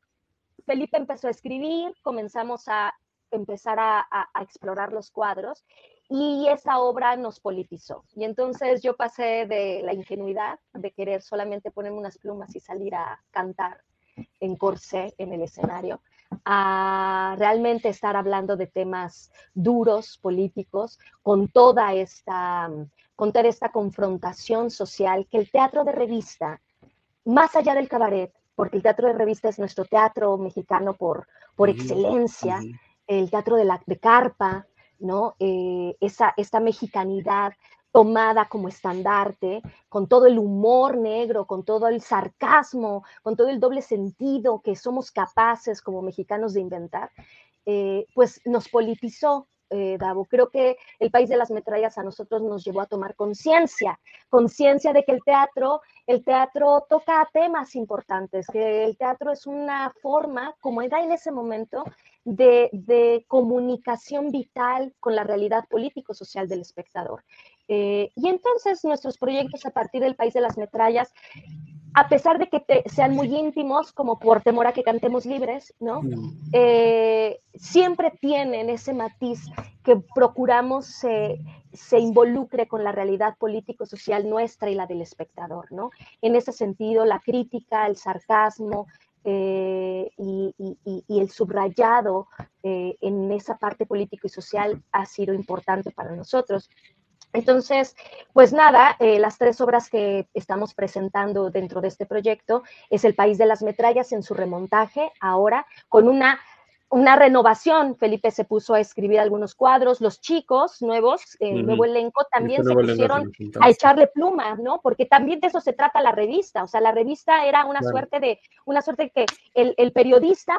Felipe empezó a escribir, comenzamos a empezar a, explorar los cuadros y esa obra nos politizó. Y entonces yo pasé de la ingenuidad de querer solamente ponerme unas plumas y salir a cantar en corsé en el escenario, a realmente estar hablando de temas duros, políticos, con toda esta, con toda esta confrontación social que el teatro de revista, más allá del cabaret, porque el teatro de revista es nuestro teatro mexicano por, por excelencia, el teatro de, la, de carpa, ¿no? Eh, esa, esta mexicanidad tomada como estandarte, con todo el humor negro, con todo el sarcasmo, con todo el doble sentido que somos capaces como mexicanos de inventar, eh, pues nos politizó eh, Davo. Creo que el país de las metrallas a nosotros nos llevó a tomar conciencia, conciencia de que el teatro, el teatro toca temas importantes, que el teatro es una forma, como era en ese momento, de, comunicación vital con la realidad político-social del espectador. Eh, y entonces nuestros proyectos a partir del país de las metrallas a pesar de que sean muy íntimos, como por temor a que cantemos libres, ¿no? Eh, siempre tienen ese matiz que procuramos se, involucre con la realidad político-social nuestra y la del espectador, ¿no? En ese sentido, la crítica, el sarcasmo, eh, y, el subrayado eh, en esa parte político y social ha sido importante para nosotros. Entonces, pues nada, eh, las tres obras que estamos presentando dentro de este proyecto es El País de las Metrallas en su remontaje, ahora con una, una renovación. Felipe se puso a escribir algunos cuadros, los chicos nuevos, el nuevo elenco también se pusieron a echarle pluma, ¿no? Porque también de eso se trata la revista, o sea, la revista era una suerte de, una suerte que el, periodista...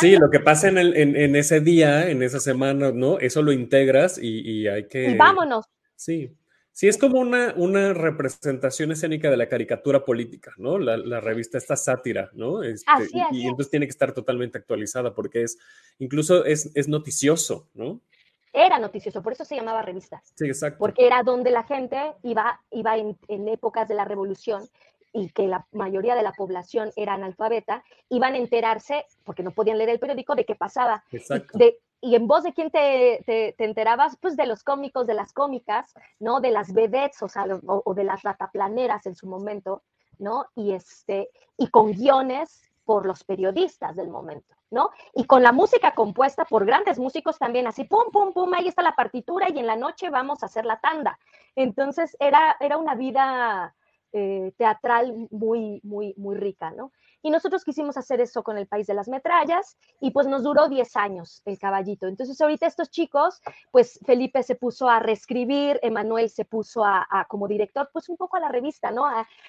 sí, lo que pasa en, en, ese día, en esa semana, ¿no? Eso lo integras y, y hay que... Y vámonos. Sí, sí, es como una, una representación escénica de la caricatura política, ¿no? La, revista, esta sátira, ¿no? Este, y, entonces tiene que estar totalmente actualizada porque es, incluso es, es noticioso, ¿no? Era noticioso, por eso se llamaba revista. Sí, exacto. Porque era donde la gente iba, iba en, épocas de la revolución y que la mayoría de la población era analfabeta, iban a enterarse, porque no podían leer el periódico, de qué pasaba. Exacto. De, y en voz de quién te, te, enterabas, pues de los cómicos, de las cómicas, ¿no? De las vedettes, o sea, o, de las rataplaneras en su momento, ¿no? Y, este, y con guiones por los periodistas del momento, ¿no? Y con la música compuesta por grandes músicos también, así, pum, pum, pum, ahí está la partitura y en la noche vamos a hacer la tanda. Entonces era, era una vida eh, teatral muy, muy, muy rica, ¿no? Y nosotros quisimos hacer eso con el País de las Metrallas y pues nos duró 10 años el caballito. Entonces ahorita estos chicos, pues Felipe se puso a reescribir, Emanuel se puso a, como director, pues un poco a la revista, ¿no?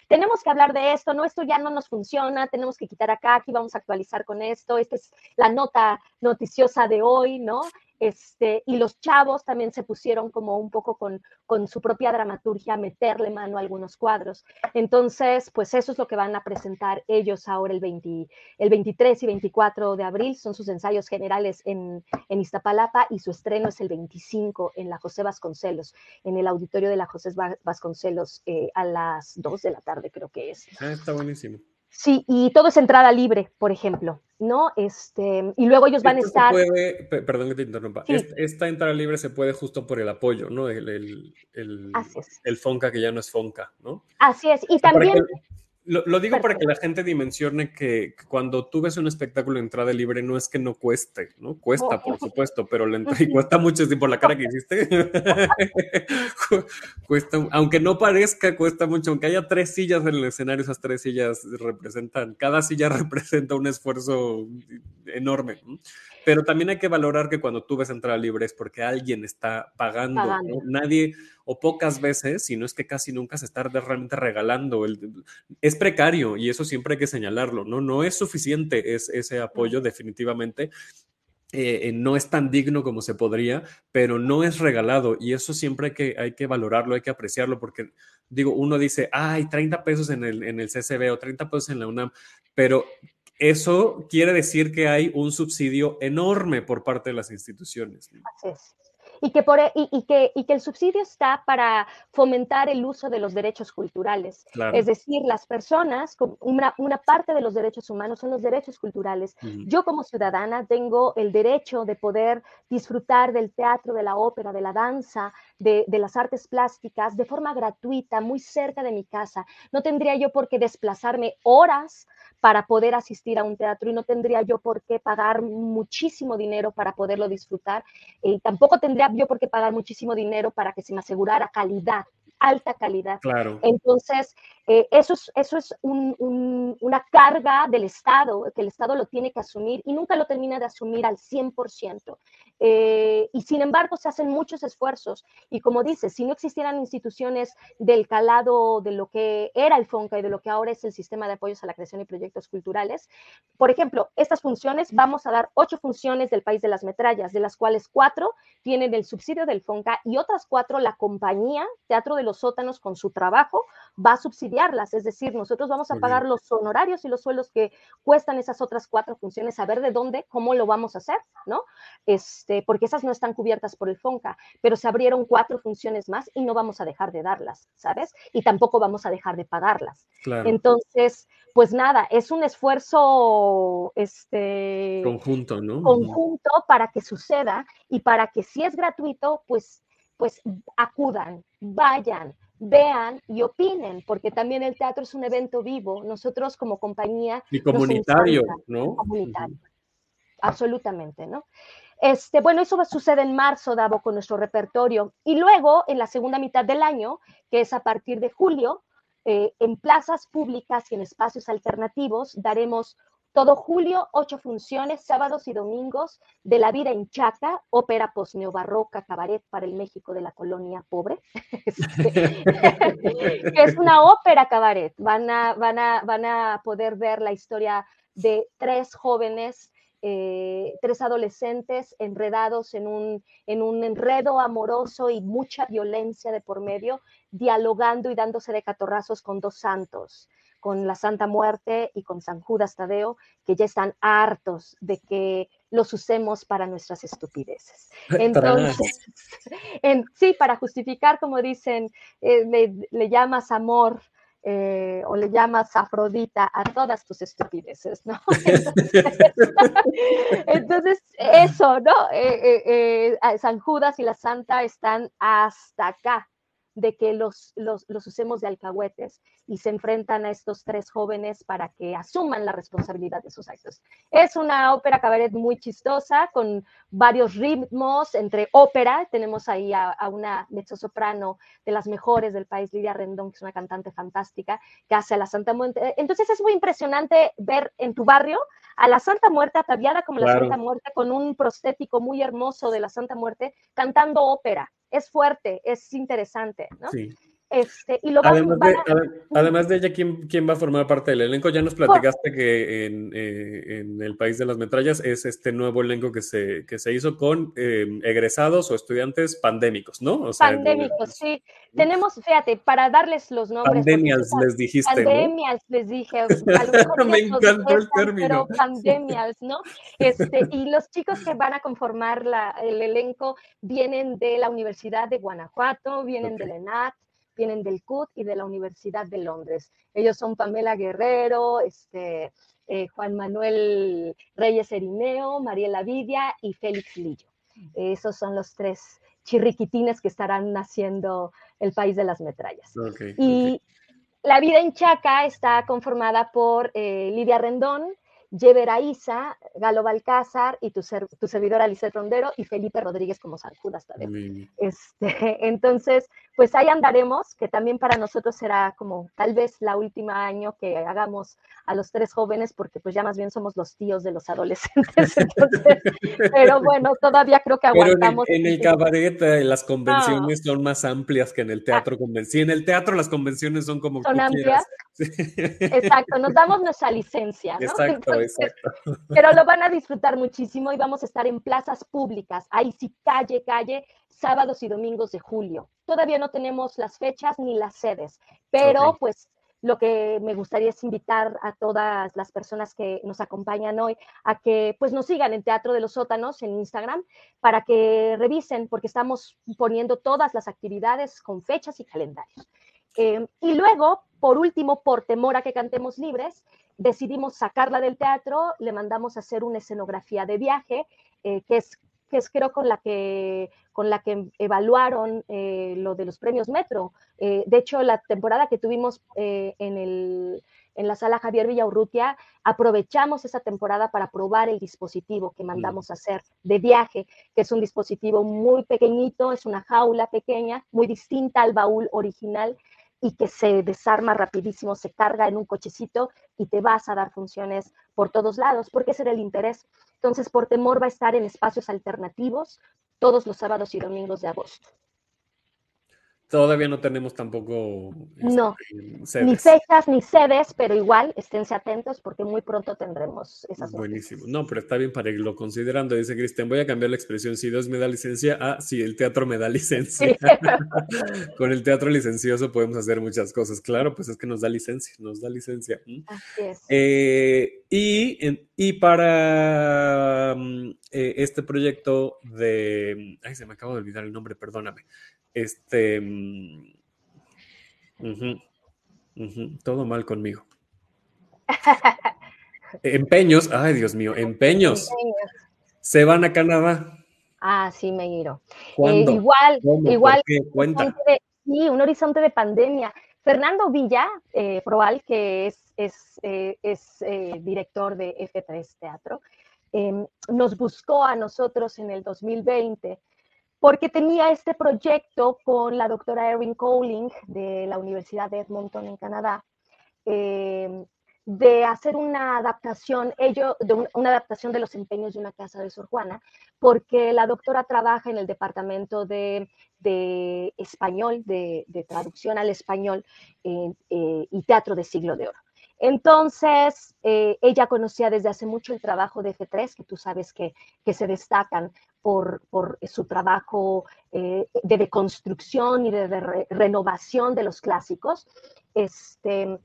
tenemos que hablar de esto, ¿no? Esto ya no nos funciona, tenemos que quitar acá, aquí vamos a actualizar con esto, esta es la nota noticiosa de hoy, ¿no? Este, y los chavos también se pusieron como un poco con, con su propia dramaturgia, meterle mano a algunos cuadros. Entonces, pues eso es lo que van a presentar ellos ahora el, 20, el 23 y 24 de abril, son sus ensayos generales en, en Iztapalapa y su estreno es el 25 en la José Vasconcelos, en el auditorio de la José Vasconcelos eh, a las 2 de la tarde creo que es. Ah, está buenísimo. Sí, y todo es entrada libre, por ejemplo, ¿no? Este, y luego ellos van a estar. Puede, perdón que te interrumpa. Esta, entrada libre se puede justo por el apoyo, ¿no? El, el, el, Fonca que ya no es Fonca, ¿no? Así es. Y también. Lo, digo para que la gente dimensione que cuando tú ves un espectáculo de entrada libre no es que no cueste, ¿no? Cuesta, por supuesto, pero la y cuesta mucho, por la cara que hiciste. cuesta, aunque no parezca, cuesta mucho. Aunque haya tres sillas en el escenario, esas tres sillas representan, cada silla representa un esfuerzo enorme. Pero también hay que valorar que cuando tú ves entrada libre es porque alguien está pagando. Nadie, o pocas veces, si no es que casi nunca se está realmente regalando. El, es precario y eso siempre hay que señalarlo, ¿no? No es suficiente es, ese apoyo definitivamente. Eh, no es tan digno como se podría, pero no es regalado y eso siempre hay que, hay que valorarlo, hay que apreciarlo, porque digo, uno dice, ay, 30 pesos en el, en el CCB o 30 pesos en la UNAM, pero eso quiere decir que hay un subsidio enorme por parte de las instituciones. Así es y que, por, e, y, que, y que el subsidio está para fomentar el uso de los derechos culturales. Es decir, las personas, una, una, parte de los derechos humanos son los derechos culturales. Yo como ciudadana tengo el derecho de poder disfrutar del teatro, de la ópera, de la danza, de, de las artes plásticas de forma gratuita, muy cerca de mi casa. No tendría yo por qué desplazarme horas para poder asistir a un teatro y no tendría yo por qué pagar muchísimo dinero para poderlo disfrutar y tampoco tendría yo por qué pagar muchísimo dinero para que se me asegurara calidad alta calidad. Claro. Entonces, eh, eso es, eso es una carga del Estado, que el Estado lo tiene que asumir y nunca lo termina de asumir al 100%. Eh, y sin embargo, se hacen muchos esfuerzos. Y como dices, si no existieran instituciones del calado de lo que era el FONCA y de lo que ahora es el Sistema de Apoyos a la Creación y Proyectos Culturales, por ejemplo, estas funciones, vamos a dar ocho funciones del País de las Metrallas, de las cuales cuatro tienen el subsidio del FONCA y otras cuatro la compañía Teatro de los Sótanos con su trabajo va a subsidiarlas. Es decir, nosotros vamos a pagar los honorarios y los sueldos que cuestan esas otras cuatro funciones, a ver de dónde, cómo lo vamos a hacer, ¿no? Este, porque esas no están cubiertas por el FONCA, pero se abrieron cuatro funciones más y no vamos a dejar de darlas, ¿sabes? Y tampoco vamos a dejar de pagarlas. Entonces, pues nada, es un esfuerzo este, conjunto, ¿no? Conjunto para que suceda y para que si es gratuito, pues, pues acudan, vayan, vean y opinen, porque también el teatro es un evento vivo. Nosotros como compañía... Y comunitario, ¿no? Comunitario. Absolutamente, ¿no? Este, bueno, eso sucede en marzo, Davo, con nuestro repertorio. Y luego, en la segunda mitad del año, que es a partir de julio, eh, en plazas públicas y en espacios alternativos, daremos todo julio, ocho funciones, sábados y domingos, de La vida en Chaca, ópera posneobarroca, cabaret para el México de la colonia pobre. Este, es una ópera cabaret. Van a, van, a, van a poder ver la historia de tres jóvenes eh, tres adolescentes enredados en un, en un enredo amoroso y mucha violencia de por medio, dialogando y dándose de catorrazos con dos santos con la Santa Muerte y con San Judas Tadeo, que ya están hartos de que los usemos para nuestras estupideces. Entonces, sí, para justificar, como dicen, eh, le, llamas amor eh, o le llamas Afrodita a todas tus estupideces, ¿no? Entonces, eso, ¿no? Eh, San Judas y la Santa están hasta acá de que los, los, usemos de alcahuetes y se enfrentan a estos tres jóvenes para que asuman la responsabilidad de sus actos. Es una ópera cabaret muy chistosa, con varios ritmos entre ópera. Tenemos ahí a, a una mezzosoprano de las mejores del país, Lidia Rendón, que es una cantante fantástica, que hace a la Santa Muerte. Entonces es muy impresionante ver en tu barrio a la Santa Muerte ataviada como la Santa Muerte, con un prostético muy hermoso de la Santa Muerte, cantando ópera es fuerte, es interesante, ¿no? Este, y lo además, de, además de ella, ¿quién, ¿quién, va a formar parte del elenco? Ya nos platicaste que en, eh, en, el país de las metrallas es este nuevo elenco que se, que se hizo con eh, egresados o estudiantes pandémicos, ¿no? pandémicos, sí. Tenemos, fíjate, para darles los nombres. Pandemias les dijiste. Pandemias les dije. Me encantó el término. Pero pandemias, ¿no? Este, y los chicos que van a conformar la, el elenco vienen de la Universidad de Guanajuato, vienen de la ENAT, vienen del CUT y de la Universidad de Londres. Ellos son Pamela Guerrero, este, eh, Juan Manuel Reyes Erineo, Mariela Vidia y Félix Lillo. Esos son los tres chirriquitines que estarán naciendo el país de las metrallas. y la vida en Chaca está conformada por eh, Lidia Rendón, Yever Isa, Galo Balcázar y tu, tu servidora Alice Rondero y Felipe Rodríguez como San Judas Este, entonces, pues ahí andaremos, que también para nosotros será como tal vez la última año que hagamos a los tres jóvenes, porque pues ya más bien somos los tíos de los adolescentes. pero bueno, todavía creo que aguantamos. en, el, cabaret eh, las convenciones son más amplias que en el teatro convención. En el teatro las convenciones son como... Son amplias. Exacto, nos damos nuestra licencia. ¿no? Exacto, exacto. Pero lo van a disfrutar muchísimo y vamos a estar en plazas públicas, ahí sí, calle, calle, sábados y domingos de julio. Todavía no tenemos las fechas ni las sedes, pero pues lo que me gustaría es invitar a todas las personas que nos acompañan hoy a que pues nos sigan en Teatro de los Sótanos en Instagram para que revisen porque estamos poniendo todas las actividades con fechas y calendarios. Eh, y luego, por último, por temor a que cantemos libres, decidimos sacarla del teatro, le mandamos a hacer una escenografía de viaje, eh, que, es, que es creo con la que, con la que evaluaron eh, lo de los premios Metro. de hecho, la temporada que tuvimos en, el, en la sala Javier Villaurrutia, aprovechamos esa temporada para probar el dispositivo que mandamos a hacer de viaje, que es un dispositivo muy pequeñito, es una jaula pequeña, muy distinta al baúl original, y que se desarma rapidísimo, se carga en un cochecito y te vas a dar funciones por todos lados, porque ese era el interés. Entonces, por temor va a estar en espacios alternativos todos los sábados y domingos de agosto. Todavía no tenemos tampoco. no, este, ni fechas ni sedes, pero igual esténse atentos porque muy pronto tendremos esas. Buenísimo. No, pero está bien para irlo considerando. Dice Cristian, voy a cambiar la expresión si Dios me da licencia a si el teatro me da licencia. Con el teatro licencioso podemos hacer muchas cosas. Claro, pues es que nos da licencia, nos da licencia. Así es. Eh, y, y para mm, eh, este proyecto de. Ay, se me acaba de olvidar el nombre, perdóname. Este. Mm, todo mal conmigo. empeños, ay Dios mío, empeños. Se van a Canadá. Ah, sí, me giro. Eh, igual, igual. sí, un horizonte de pandemia. Fernando Villa, eh, Proal, que es, es, eh, es director de F3 Teatro, em, nos buscó a nosotros en el 2020 porque tenía este proyecto con la doctora Erin Cowling de la Universidad de Edmonton en Canadá, eh, de hacer una adaptación, ello, de una adaptación de los empeños de una casa de Sor Juana, porque la doctora trabaja en el departamento de, español, de, traducción al español eh, y teatro de siglo de oro. Entonces, ella conocía desde hace mucho el trabajo de F3, que tú sabes que, que se destacan por, su trabajo eh, de deconstrucción y de, renovación de los clásicos. Este,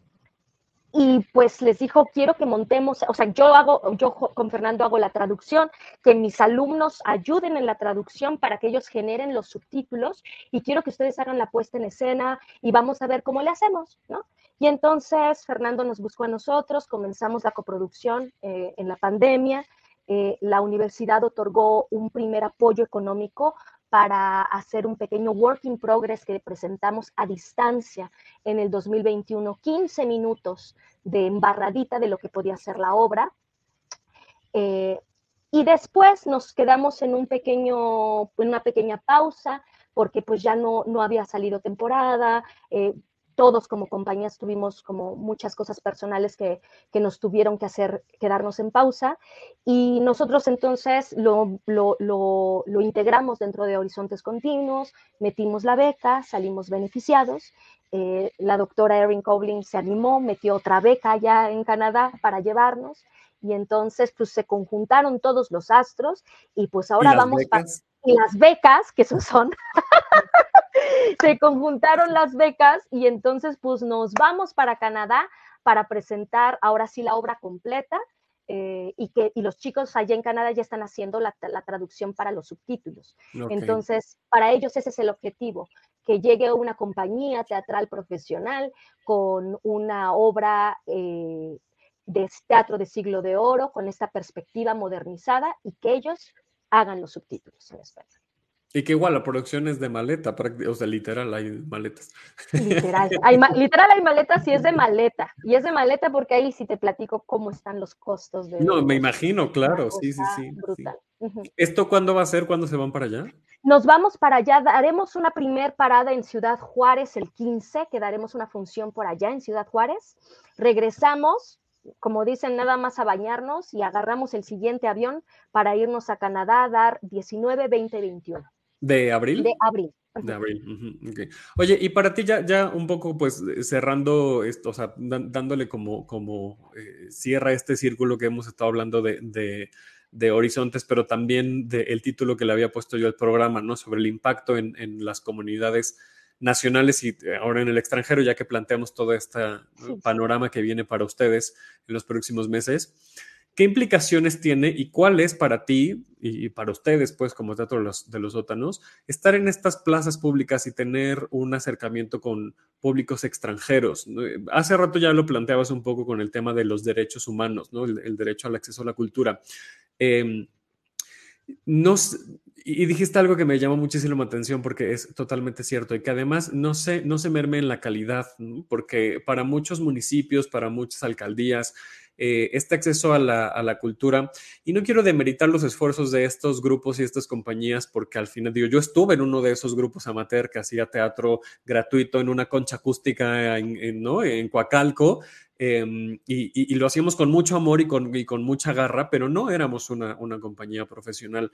y pues les dijo, quiero que montemos, o sea, yo hago, yo con Fernando hago la traducción, que mis alumnos ayuden en la traducción para que ellos generen los subtítulos y quiero que ustedes hagan la puesta en escena y vamos a ver cómo le hacemos, ¿no? Y entonces Fernando nos buscó a nosotros, comenzamos la coproducción eh, en la pandemia, eh, la universidad otorgó un primer apoyo económico para hacer un pequeño work in progress que presentamos a distancia en el 2021, 15 minutos de embarradita de lo que podía ser la obra. Eh, y después nos quedamos en un pequeño, una pequeña pausa porque pues ya no, no había salido temporada, eh, todos como compañías tuvimos como muchas cosas personales que, nos tuvieron que hacer quedarnos en pausa y nosotros entonces lo, integramos dentro de Horizontes Continuos, metimos la beca, salimos beneficiados eh, la doctora Erin Coughlin se animó, metió otra beca allá en Canadá para llevarnos y entonces pues se conjuntaron todos los astros y pues ahora vamos para y las becas, que eso son, se conjuntaron las becas y entonces pues nos vamos para Canadá para presentar ahora sí la obra completa eh, y que y los chicos allá en Canadá ya están haciendo la, traducción para los subtítulos. Entonces, para ellos ese es el objetivo, que llegue una compañía teatral profesional con una obra eh, de teatro de siglo de oro, con esta perspectiva modernizada y que ellos hagan los subtítulos en español. Y que igual la producción es de maleta, o sea, literal hay maletas. Literal, hay, literal hay maletas y es de maleta. Y es de maleta porque ahí sí te platico cómo están los costos de... No, me imagino, claro, sí, sí, sí. ¿Esto cuándo va a ser? ¿Cuándo se van para allá? Nos vamos para allá, daremos una primer parada en Ciudad Juárez el 15, que daremos una función por allá en Ciudad Juárez. Regresamos, como dicen, nada más a bañarnos y agarramos el siguiente avión para irnos a Canadá a dar 19, 20, 21. ¿De abril? De abril. De abril. Oye, y para ti ya, ya un poco pues cerrando esto, o sea, dándole como, como eh, cierra este círculo que hemos estado hablando de, de, horizontes, pero también del título que le había puesto yo al programa, ¿no? Sobre el impacto en, en las comunidades nacionales y eh, ahora en el extranjero, ya que planteamos todo este panorama que viene para ustedes en los próximos meses. ¿Qué implicaciones tiene y cuál es para ti y para ustedes, pues, como Teatro de los, de los Sótanos, estar en estas plazas públicas y tener un acercamiento con públicos extranjeros? Hace rato ya lo planteabas un poco con el tema de los derechos humanos, ¿no? el, derecho al acceso a la cultura. Eh, y dijiste algo que me llamó muchísimo la atención porque es totalmente cierto y que además no se, no se merme en la calidad, porque para muchos municipios, para muchas alcaldías, eh, este acceso a la, a la, cultura, y no quiero demeritar los esfuerzos de estos grupos y estas compañías, porque al final digo, yo estuve en uno de esos grupos amateur que hacía teatro gratuito en una concha acústica en, ¿no? en Coacalco, Em, y, lo hacíamos con mucho amor y con, con mucha garra, pero no éramos una, una, compañía profesional.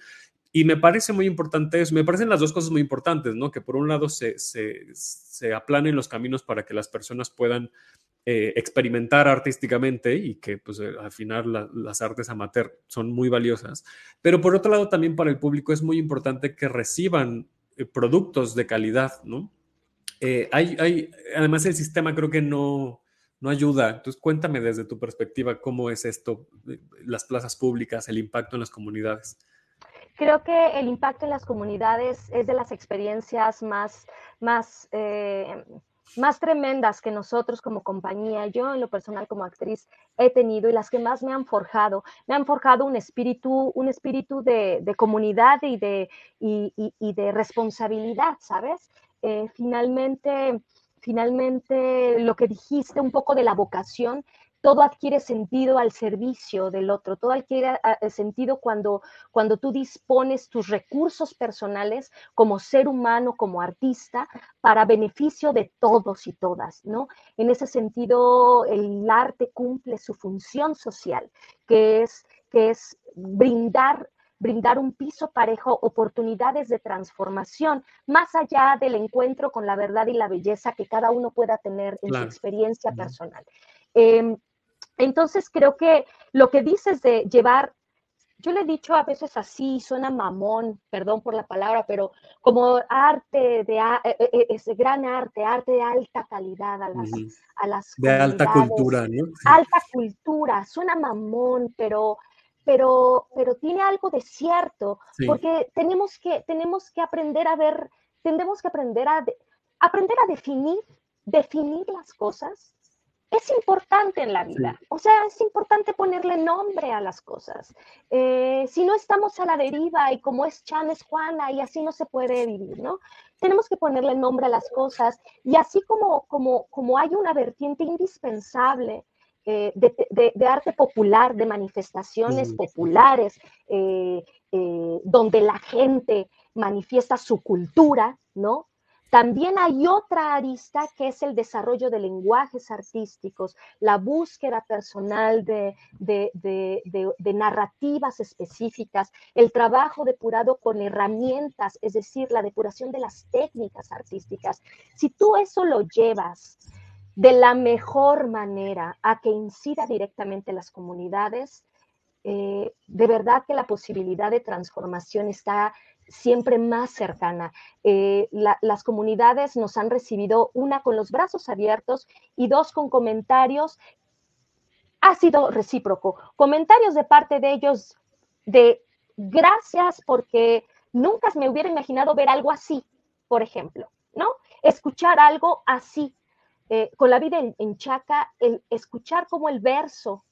Y me parece muy importante eso, me parecen las dos cosas muy importantes, ¿no? Que por un lado se, se, se aplanen los caminos para que las personas puedan eh, experimentar artísticamente y que pues eh, al final las artes amateur son muy valiosas, pero por otro lado también para el público es muy importante que reciban eh, productos de calidad, ¿no? hay, hay, además el sistema creo que no, no ayuda. Entonces, cuéntame desde tu perspectiva cómo es esto, las plazas públicas, el impacto en las comunidades. Creo que el impacto en las comunidades es de las experiencias más, más, eh, más tremendas que nosotros como compañía, yo en lo personal como actriz he tenido y las que más me han forjado. Me han forjado un espíritu, un espíritu de, comunidad y de, y, de responsabilidad, ¿sabes? Eh, finalmente, finalmente lo que dijiste un poco de la vocación, todo adquiere sentido al servicio del otro, todo adquiere sentido cuando, cuando tú dispones tus recursos personales como ser humano, como artista, para beneficio de todos y todas, ¿no? En ese sentido, el arte cumple su función social, que es, que es brindar brindar un piso parejo, oportunidades de transformación, más allá del encuentro con la verdad y la belleza que cada uno pueda tener en su experiencia personal. Em, entonces, creo que lo que dices de llevar, yo le he dicho a veces así, suena mamón, perdón por la palabra, pero como arte de, e, e, e, ese gran arte, arte de alta calidad a las, a las de alta cultura, ¿no? Alta cultura, suena mamón, pero pero, pero tiene algo de cierto, porque tenemos que, tenemos que aprender a ver, tenemos que aprender a, aprender a definir, definir las cosas. Es importante en la vida, o sea, es importante ponerle nombre a las cosas. Eh, si no estamos a la deriva y como es Chan es Juana y así no se puede vivir, ¿no? Tenemos que ponerle nombre a las cosas y así como, como, como hay una vertiente indispensable eh, de, arte popular, de manifestaciones populares, eh, eh, donde la gente manifiesta su cultura, ¿no? También hay otra arista que es el desarrollo de lenguajes artísticos, la búsqueda personal de, narrativas específicas, el trabajo depurado con herramientas, es decir, la depuración de las técnicas artísticas. Si tú eso lo llevas de la mejor manera a que incida directamente en las comunidades, eh, de verdad que la posibilidad de transformación está siempre más cercana. Eh, las comunidades nos han recibido, una, con los brazos abiertos y dos, con comentarios. Ha sido recíproco. Comentarios de parte de ellos de gracias porque nunca me hubiera imaginado ver algo así, por ejemplo, ¿no? Escuchar algo así. Eh, con la vida en, Chaca, el escuchar cómo el verso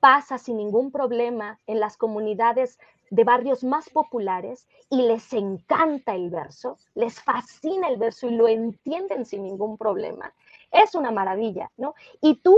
pasa sin ningún problema en las comunidades de barrios más populares y les encanta el verso, les fascina el verso y lo entienden sin ningún problema. Es una maravilla, ¿no? Y tú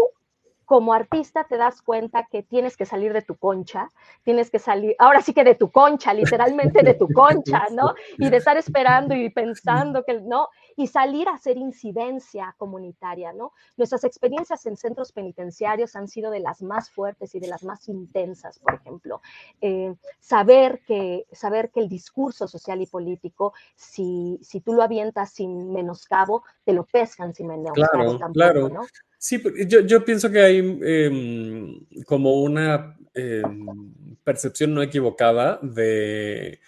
como artista te das cuenta que tienes que salir de tu concha, tienes que salir, ahora sí que de tu concha, literalmente de tu concha, ¿no? Y de estar esperando y pensando que, ¿no? Y salir a hacer incidencia comunitaria, ¿no? Nuestras experiencias en centros penitenciarios han sido de las más fuertes y de las más intensas, por ejemplo. Eh, saber, que, saber que el discurso social y político, si, si tú lo avientas sin menoscabo, te lo pescan sin menoscabo claro, tampoco, claro. ¿no? Sí, yo, pienso que hay em, como una em, percepción no equivocada de,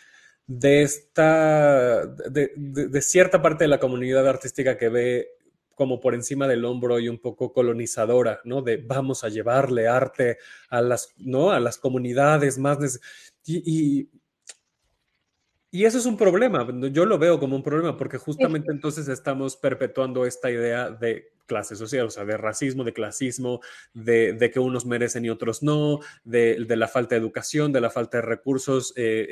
de esta, de, cierta parte de la comunidad artística que ve como por encima del hombro y un poco colonizadora, ¿no? De vamos a llevarle arte a las, ¿no? A las comunidades más... y, y eso es un problema, yo lo veo como un problema porque justamente entonces estamos perpetuando esta idea de clase social, o sea, de racismo, de clasismo, de, que unos merecen y otros no, de, la falta de educación, de la falta de recursos, eh,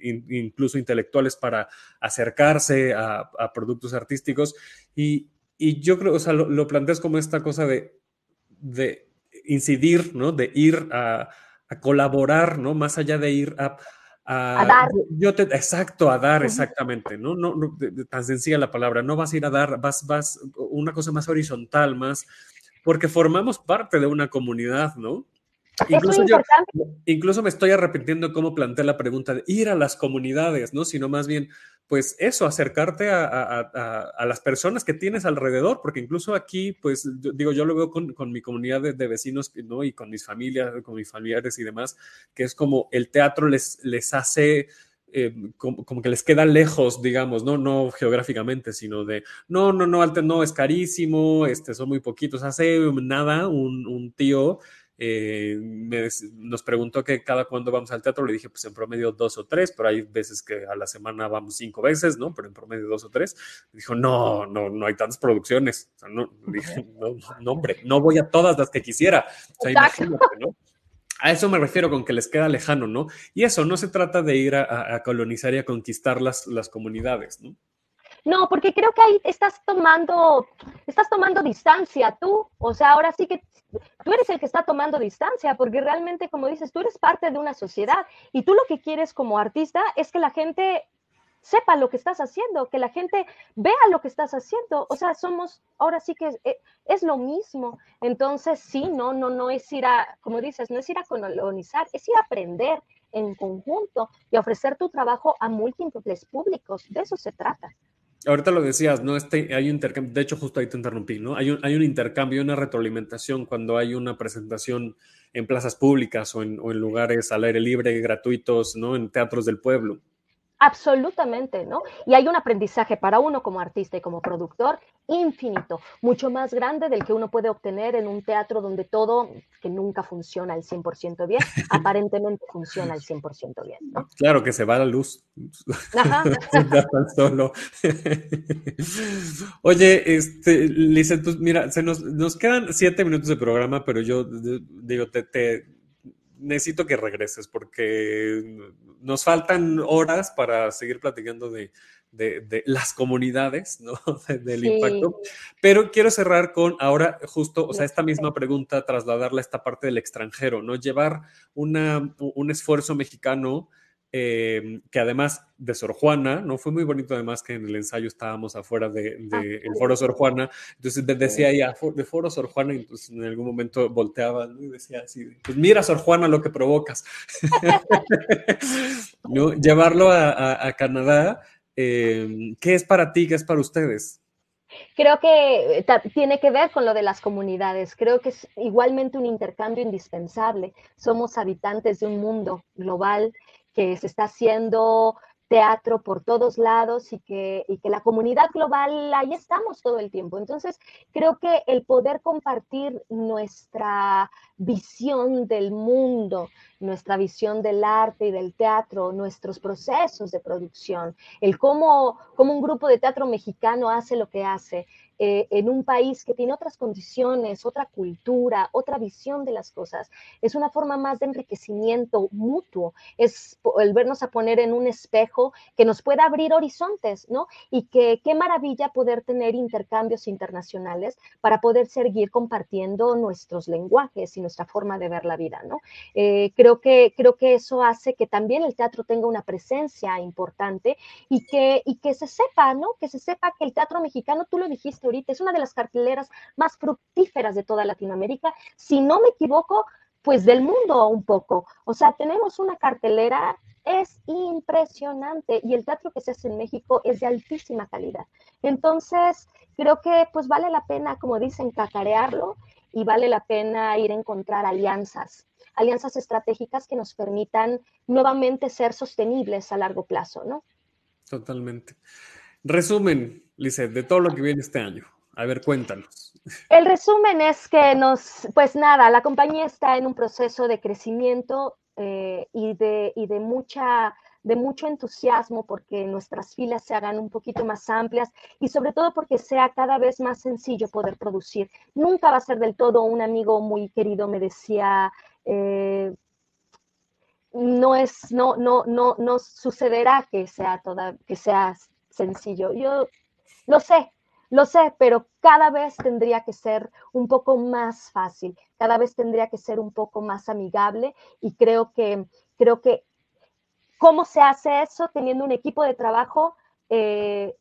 eh, incluso intelectuales para acercarse a, productos artísticos. Y, yo creo, o sea, lo, planteas como esta cosa de, de incidir, ¿no? De ir a, a colaborar, ¿no? Más allá de ir a a, dar. Yo te, exacto, a dar, exactamente, ¿no? No, no tan sencilla la palabra, no vas a ir a dar, vas, vas, una cosa más horizontal, más, porque formamos parte de una comunidad, ¿no? Incluso, yo, incluso me estoy arrepintiendo cómo planteé la pregunta de ir a las comunidades, ¿no? Sino más bien, pues eso, acercarte a, las personas que tienes alrededor, porque incluso aquí, pues digo, yo lo veo con, mi comunidad de, vecinos, ¿no? Y con mis familias, con mis familiares y demás, que es como el teatro les, les hace... Eh, como, que les queda lejos, digamos, ¿no? No geográficamente, sino de, no, no, no, no, es carísimo, este, son muy poquitos. Hace nada un, un tío eh, nos preguntó que cada cuándo vamos al teatro, le dije pues en promedio dos o tres, pero hay veces que a la semana vamos cinco veces, ¿no? Pero en promedio dos o tres. dijo, no, no, no hay tantas producciones. no, dije, no, hombre, no voy a todas las que quisiera. A eso me refiero con que les queda lejano, ¿no? Y eso, no se trata de ir a, colonizar y a conquistar las, las comunidades, ¿no? No, porque creo que ahí estás tomando, estás tomando distancia tú. O sea, ahora sí que tú eres el que está tomando distancia, porque realmente, como dices, tú eres parte de una sociedad y tú lo que quieres como artista es que la gente sepa lo que estás haciendo, que la gente vea lo que estás haciendo. O sea, somos, ahora sí que es, eh, es, lo mismo. Entonces, sí, no, no, no es ir a, como dices, no es ir a colonizar, es ir a aprender en conjunto y ofrecer tu trabajo a múltiples públicos. De eso se trata ahorita lo decías, ¿no? Este, hay intercambio, de hecho justo ahí te interrumpí, ¿no? Hay un, hay un intercambio, una retroalimentación cuando hay una presentación en plazas públicas o en, o en lugares al aire libre, gratuitos, ¿no? En teatros del pueblo. Absolutamente, ¿no? Y hay un aprendizaje para uno como artista y como productor infinito, mucho más grande del que uno puede obtener en un teatro donde todo, que nunca funciona al 100% bien, aparentemente funciona al 100% bien, ¿no? Claro que se va la luz. Ajá. solo. Oye, este, Lisa, mira, se nos, nos quedan siete minutos de programa, pero yo digo, te, te necesito que regreses porque nos faltan horas para seguir platicando de, las comunidades, ¿no? del impacto. Pero quiero cerrar con ahora justo, o sea, esta misma pregunta, trasladarla a esta parte del extranjero, ¿no? Llevar una, un esfuerzo mexicano eh, que además de Sor Juana, ¿no? Fue muy bonito además que en el ensayo estábamos afuera del de, el foro Sor Juana, entonces decía ahí, de foro Sor Juana, y entonces en algún momento volteaba y decía así, pues mira Sor Juana lo que provocas. ¿No? Llevarlo a, a, Canadá, eh, ¿qué es para ti, qué es para ustedes? Creo que tiene que ver con lo de las comunidades. Creo que es igualmente un intercambio indispensable. Somos habitantes de un mundo global que se está haciendo teatro por todos lados y que, y que la comunidad global, ahí estamos todo el tiempo. Entonces, creo que el poder compartir nuestra visión del mundo, nuestra visión del arte y del teatro, nuestros procesos de producción, el cómo, cómo un grupo de teatro mexicano hace lo que hace, eh, en un país que tiene otras condiciones, otra cultura, otra visión de las cosas. Es una forma más de enriquecimiento mutuo, es el vernos a poner en un espejo que nos pueda abrir horizontes, ¿no? Y qué maravilla poder tener intercambios internacionales para poder seguir compartiendo nuestros lenguajes nuestra forma de ver la vida, ¿no? Eh, creo, que, creo que eso hace que también el teatro tenga una presencia importante y que, y que se sepa, ¿no? Que se sepa que el teatro mexicano, tú lo dijiste, ahorita, es una de las carteleras más fructíferas de toda Latinoamérica, si no me equivoco, pues del mundo un poco. O sea, tenemos una cartelera, es impresionante y el teatro que se hace en México es de altísima calidad. Entonces, creo que pues vale la pena, como dicen, cacarearlo y vale la pena ir a encontrar alianzas, alianzas estratégicas que nos permitan nuevamente ser sostenibles a largo plazo, ¿no? Totalmente. Resumen, Lizeth, de todo lo que viene este año. A ver, cuéntanos. El resumen es que nos, pues nada, la compañía está en un proceso de crecimiento eh, y, de, y de mucha de mucho entusiasmo porque nuestras filas se hagan un poquito más amplias y sobre todo porque sea cada vez más sencillo poder producir. Nunca va a ser del todo, un amigo muy querido me decía, eh, no es, no, no, no, no sucederá que sea toda, que sea sencillo. Yo lo sé, lo sé, pero cada vez tendría que ser un poco más fácil, cada vez tendría que ser un poco más amigable y creo que, creo que, ¿cómo se hace eso teniendo un equipo de trabajo eh,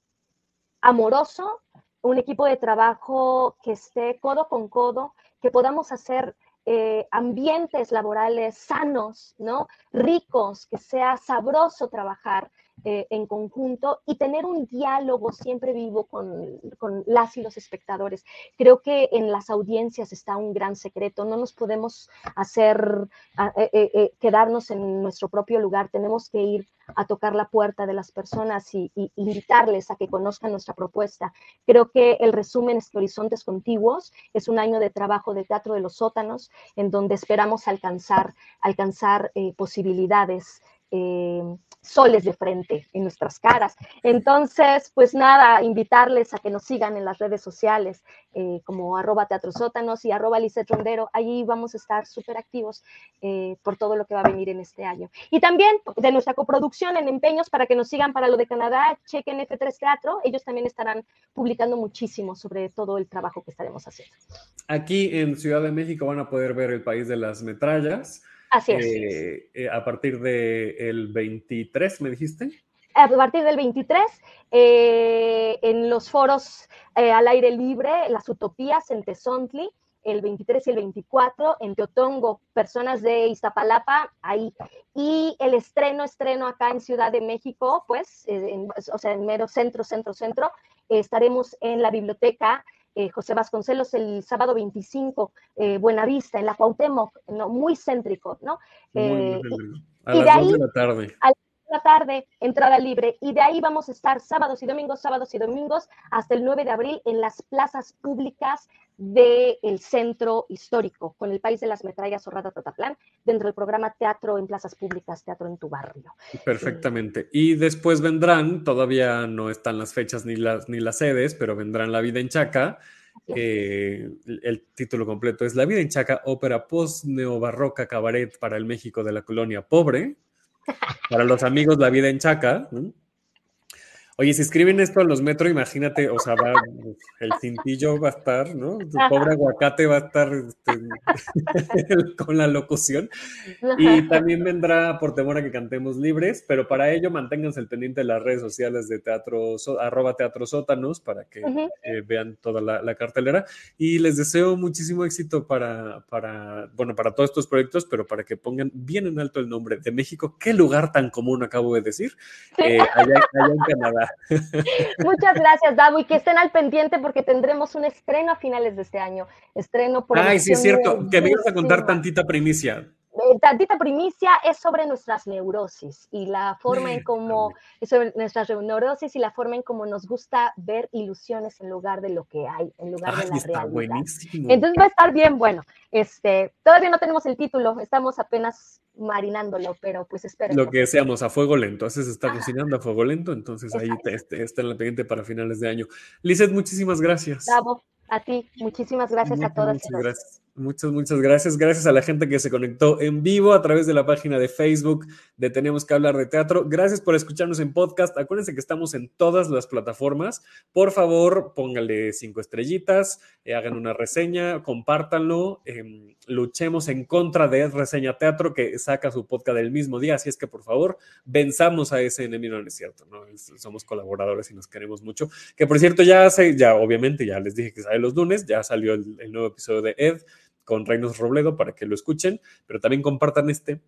amoroso, un equipo de trabajo que esté codo con codo, que podamos hacer eh, ambientes laborales sanos, ¿no? Ricos, que sea sabroso trabajar, eh, en conjunto y tener un diálogo siempre vivo con, con, las y los espectadores. Creo que en las audiencias está un gran secreto. No nos podemos hacer, eh, eh, quedarnos en nuestro propio lugar. Tenemos que ir a tocar la puerta de las personas y, y, invitarles a que conozcan nuestra propuesta. Creo que el resumen es que Horizontes Contiguos es un año de trabajo de teatro de los sótanos en donde esperamos alcanzar, alcanzar posibilidades eh, soles de frente en nuestras caras. Entonces, pues nada, invitarles a que nos sigan en las redes sociales eh, como arroba teatrosótanos y arroba Rondero. Allí vamos a estar súper activos eh, por todo lo que va a venir en este año. Y también de nuestra coproducción en Empeños para que nos sigan para lo de Canadá, chequen F3 Teatro. Ellos también estarán publicando muchísimo sobre todo el trabajo que estaremos haciendo. Aquí en Ciudad de México van a poder ver el país de las metrallas. Así es. Eh, eh, a partir del 23, ¿me dijiste? A partir del 23, eh, en los foros al aire libre, las utopías en Tezontli, el 23 y el 24, en Teotongo, personas de Iztapalapa, ahí. Y el estreno, estreno acá en Ciudad de México, pues, o sea, en mero centro, centro, centro, estaremos en la biblioteca eh, José Vasconcelos el sábado 25, eh, Buenavista, en la Cuauhtémoc, ¿no? muy céntrico, ¿no? Eh, a las de ahí, de la tarde. A las la tarde, entrada libre, y de ahí vamos a estar sábados y domingos, sábados y domingos, hasta el 9 de abril en las plazas públicas del centro histórico, con el país de las metrallas Rata Tataplán, dentro del programa Teatro en Plazas Públicas, Teatro en tu Barrio. Perfectamente. Y después vendrán, todavía no están las fechas ni las, ni las sedes, pero vendrán La Vida en Chaca. Eh, el título completo es La Vida en Chaca, ópera post-neobarroca cabaret para el México de la colonia pobre. Para los amigos, La Vida en Chaca. Oye, si escriben esto a los metros, imagínate, o sea, va, el cintillo va a estar, ¿no? Tu pobre aguacate va a estar este, con la locución. Y también vendrá por temor a que cantemos libres, pero para ello manténganse el pendiente de las redes sociales de teatro, arroba teatro sótanos, para que eh, vean toda la, cartelera. Y les deseo muchísimo éxito para, para, bueno, para todos estos proyectos, pero para que pongan bien en alto el nombre de México. ¿Qué lugar tan común acabo de decir? Eh, allá en Canadá. Muchas gracias, Davo, y que estén al pendiente porque tendremos un estreno a finales de este año. Estreno por. Ay, sí, es cierto. Que me ibas a contar tantita primicia. Eh, tantita primicia es sobre nuestras neurosis y la forma en cómo, sobre nuestras neurosis y la forma en cómo nos gusta ver ilusiones en lugar de lo que hay, en lugar de la realidad. Buenísimo. Entonces va a estar bien bueno. Este, todavía no tenemos el título, estamos apenas marinándolo, pero pues espero. Lo que deseamos, a fuego lento. Haces está cocinando a fuego lento, entonces ahí está en la pendiente para finales de año. Lizeth, muchísimas gracias. Bravo, a ti, muchísimas gracias a todas. Muchas gracias. Muchas, muchas gracias. Gracias a la gente que se conectó en vivo a través de la página de Facebook de Tenemos que hablar de teatro. Gracias por escucharnos en podcast. Acuérdense que estamos en todas las plataformas. Por favor, póngale cinco estrellitas, eh, hagan una reseña, compártanlo. Em, luchemos en contra de Reseña Teatro que saca su podcast del mismo día. Así es que, por favor, venzamos a ese enemigo. No es cierto, ¿no? somos colaboradores y nos queremos mucho. Que por cierto, ya hace, ya obviamente, ya les dije que sale los lunes, ya salió el nuevo episodio de Ed con Reinos Robledo para que lo escuchen, pero también compartan este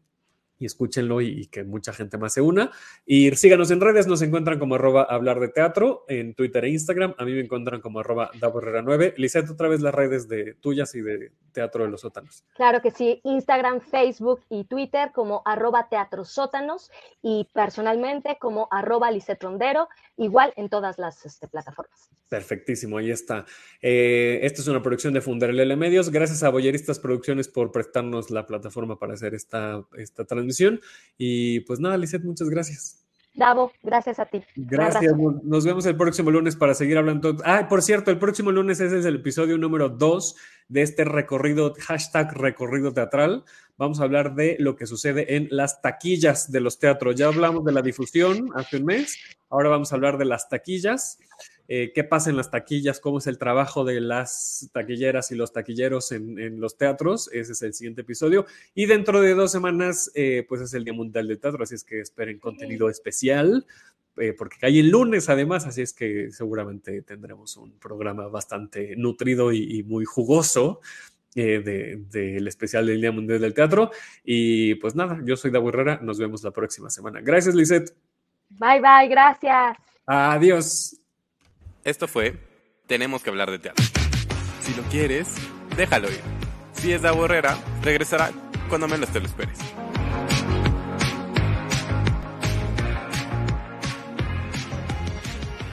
y escúchenlo y, que mucha gente más se una. Y síganos en redes, nos encuentran como arroba hablar de teatro en Twitter e Instagram. A mí me encuentran como arroba 9. Lizette, otra vez las redes de tuyas y de Teatro de los Sótanos. Claro que sí, Instagram, Facebook y Twitter como arroba teatro sótanos y personalmente como arroba Rondero, igual en todas las este, plataformas. Perfectísimo, ahí está. Eh, esta es una producción de Funderlele Medios. Gracias a Boyeristas Producciones por prestarnos la plataforma para hacer esta, esta transmisión. Y pues nada, Lizeth, muchas gracias. Davo, gracias a ti. Gracias. Nos vemos el próximo lunes para seguir hablando. Ah, por cierto, el próximo lunes ese es el episodio número 2 de este recorrido, hashtag recorrido teatral. Vamos a hablar de lo que sucede en las taquillas de los teatros. Ya hablamos de la difusión hace un mes, ahora vamos a hablar de las taquillas. Eh, qué pasa en las taquillas, cómo es el trabajo de las taquilleras y los taquilleros en, los teatros. Ese es el siguiente episodio. Y dentro de dos semanas, eh, pues es el Día Mundial del Teatro, así es que esperen contenido especial. Eh, porque cae el lunes además, así es que seguramente tendremos un programa bastante nutrido y, muy jugoso del especial del Día Mundial del Teatro. Y pues nada, yo soy Davo Herrera, nos vemos la próxima semana. Gracias, Lisette. Bye, bye, gracias. Adiós. Esto fue Tenemos que hablar de teatro. Si lo quieres, déjalo ir. Si es de Herrera, regresará cuando menos te lo esperes.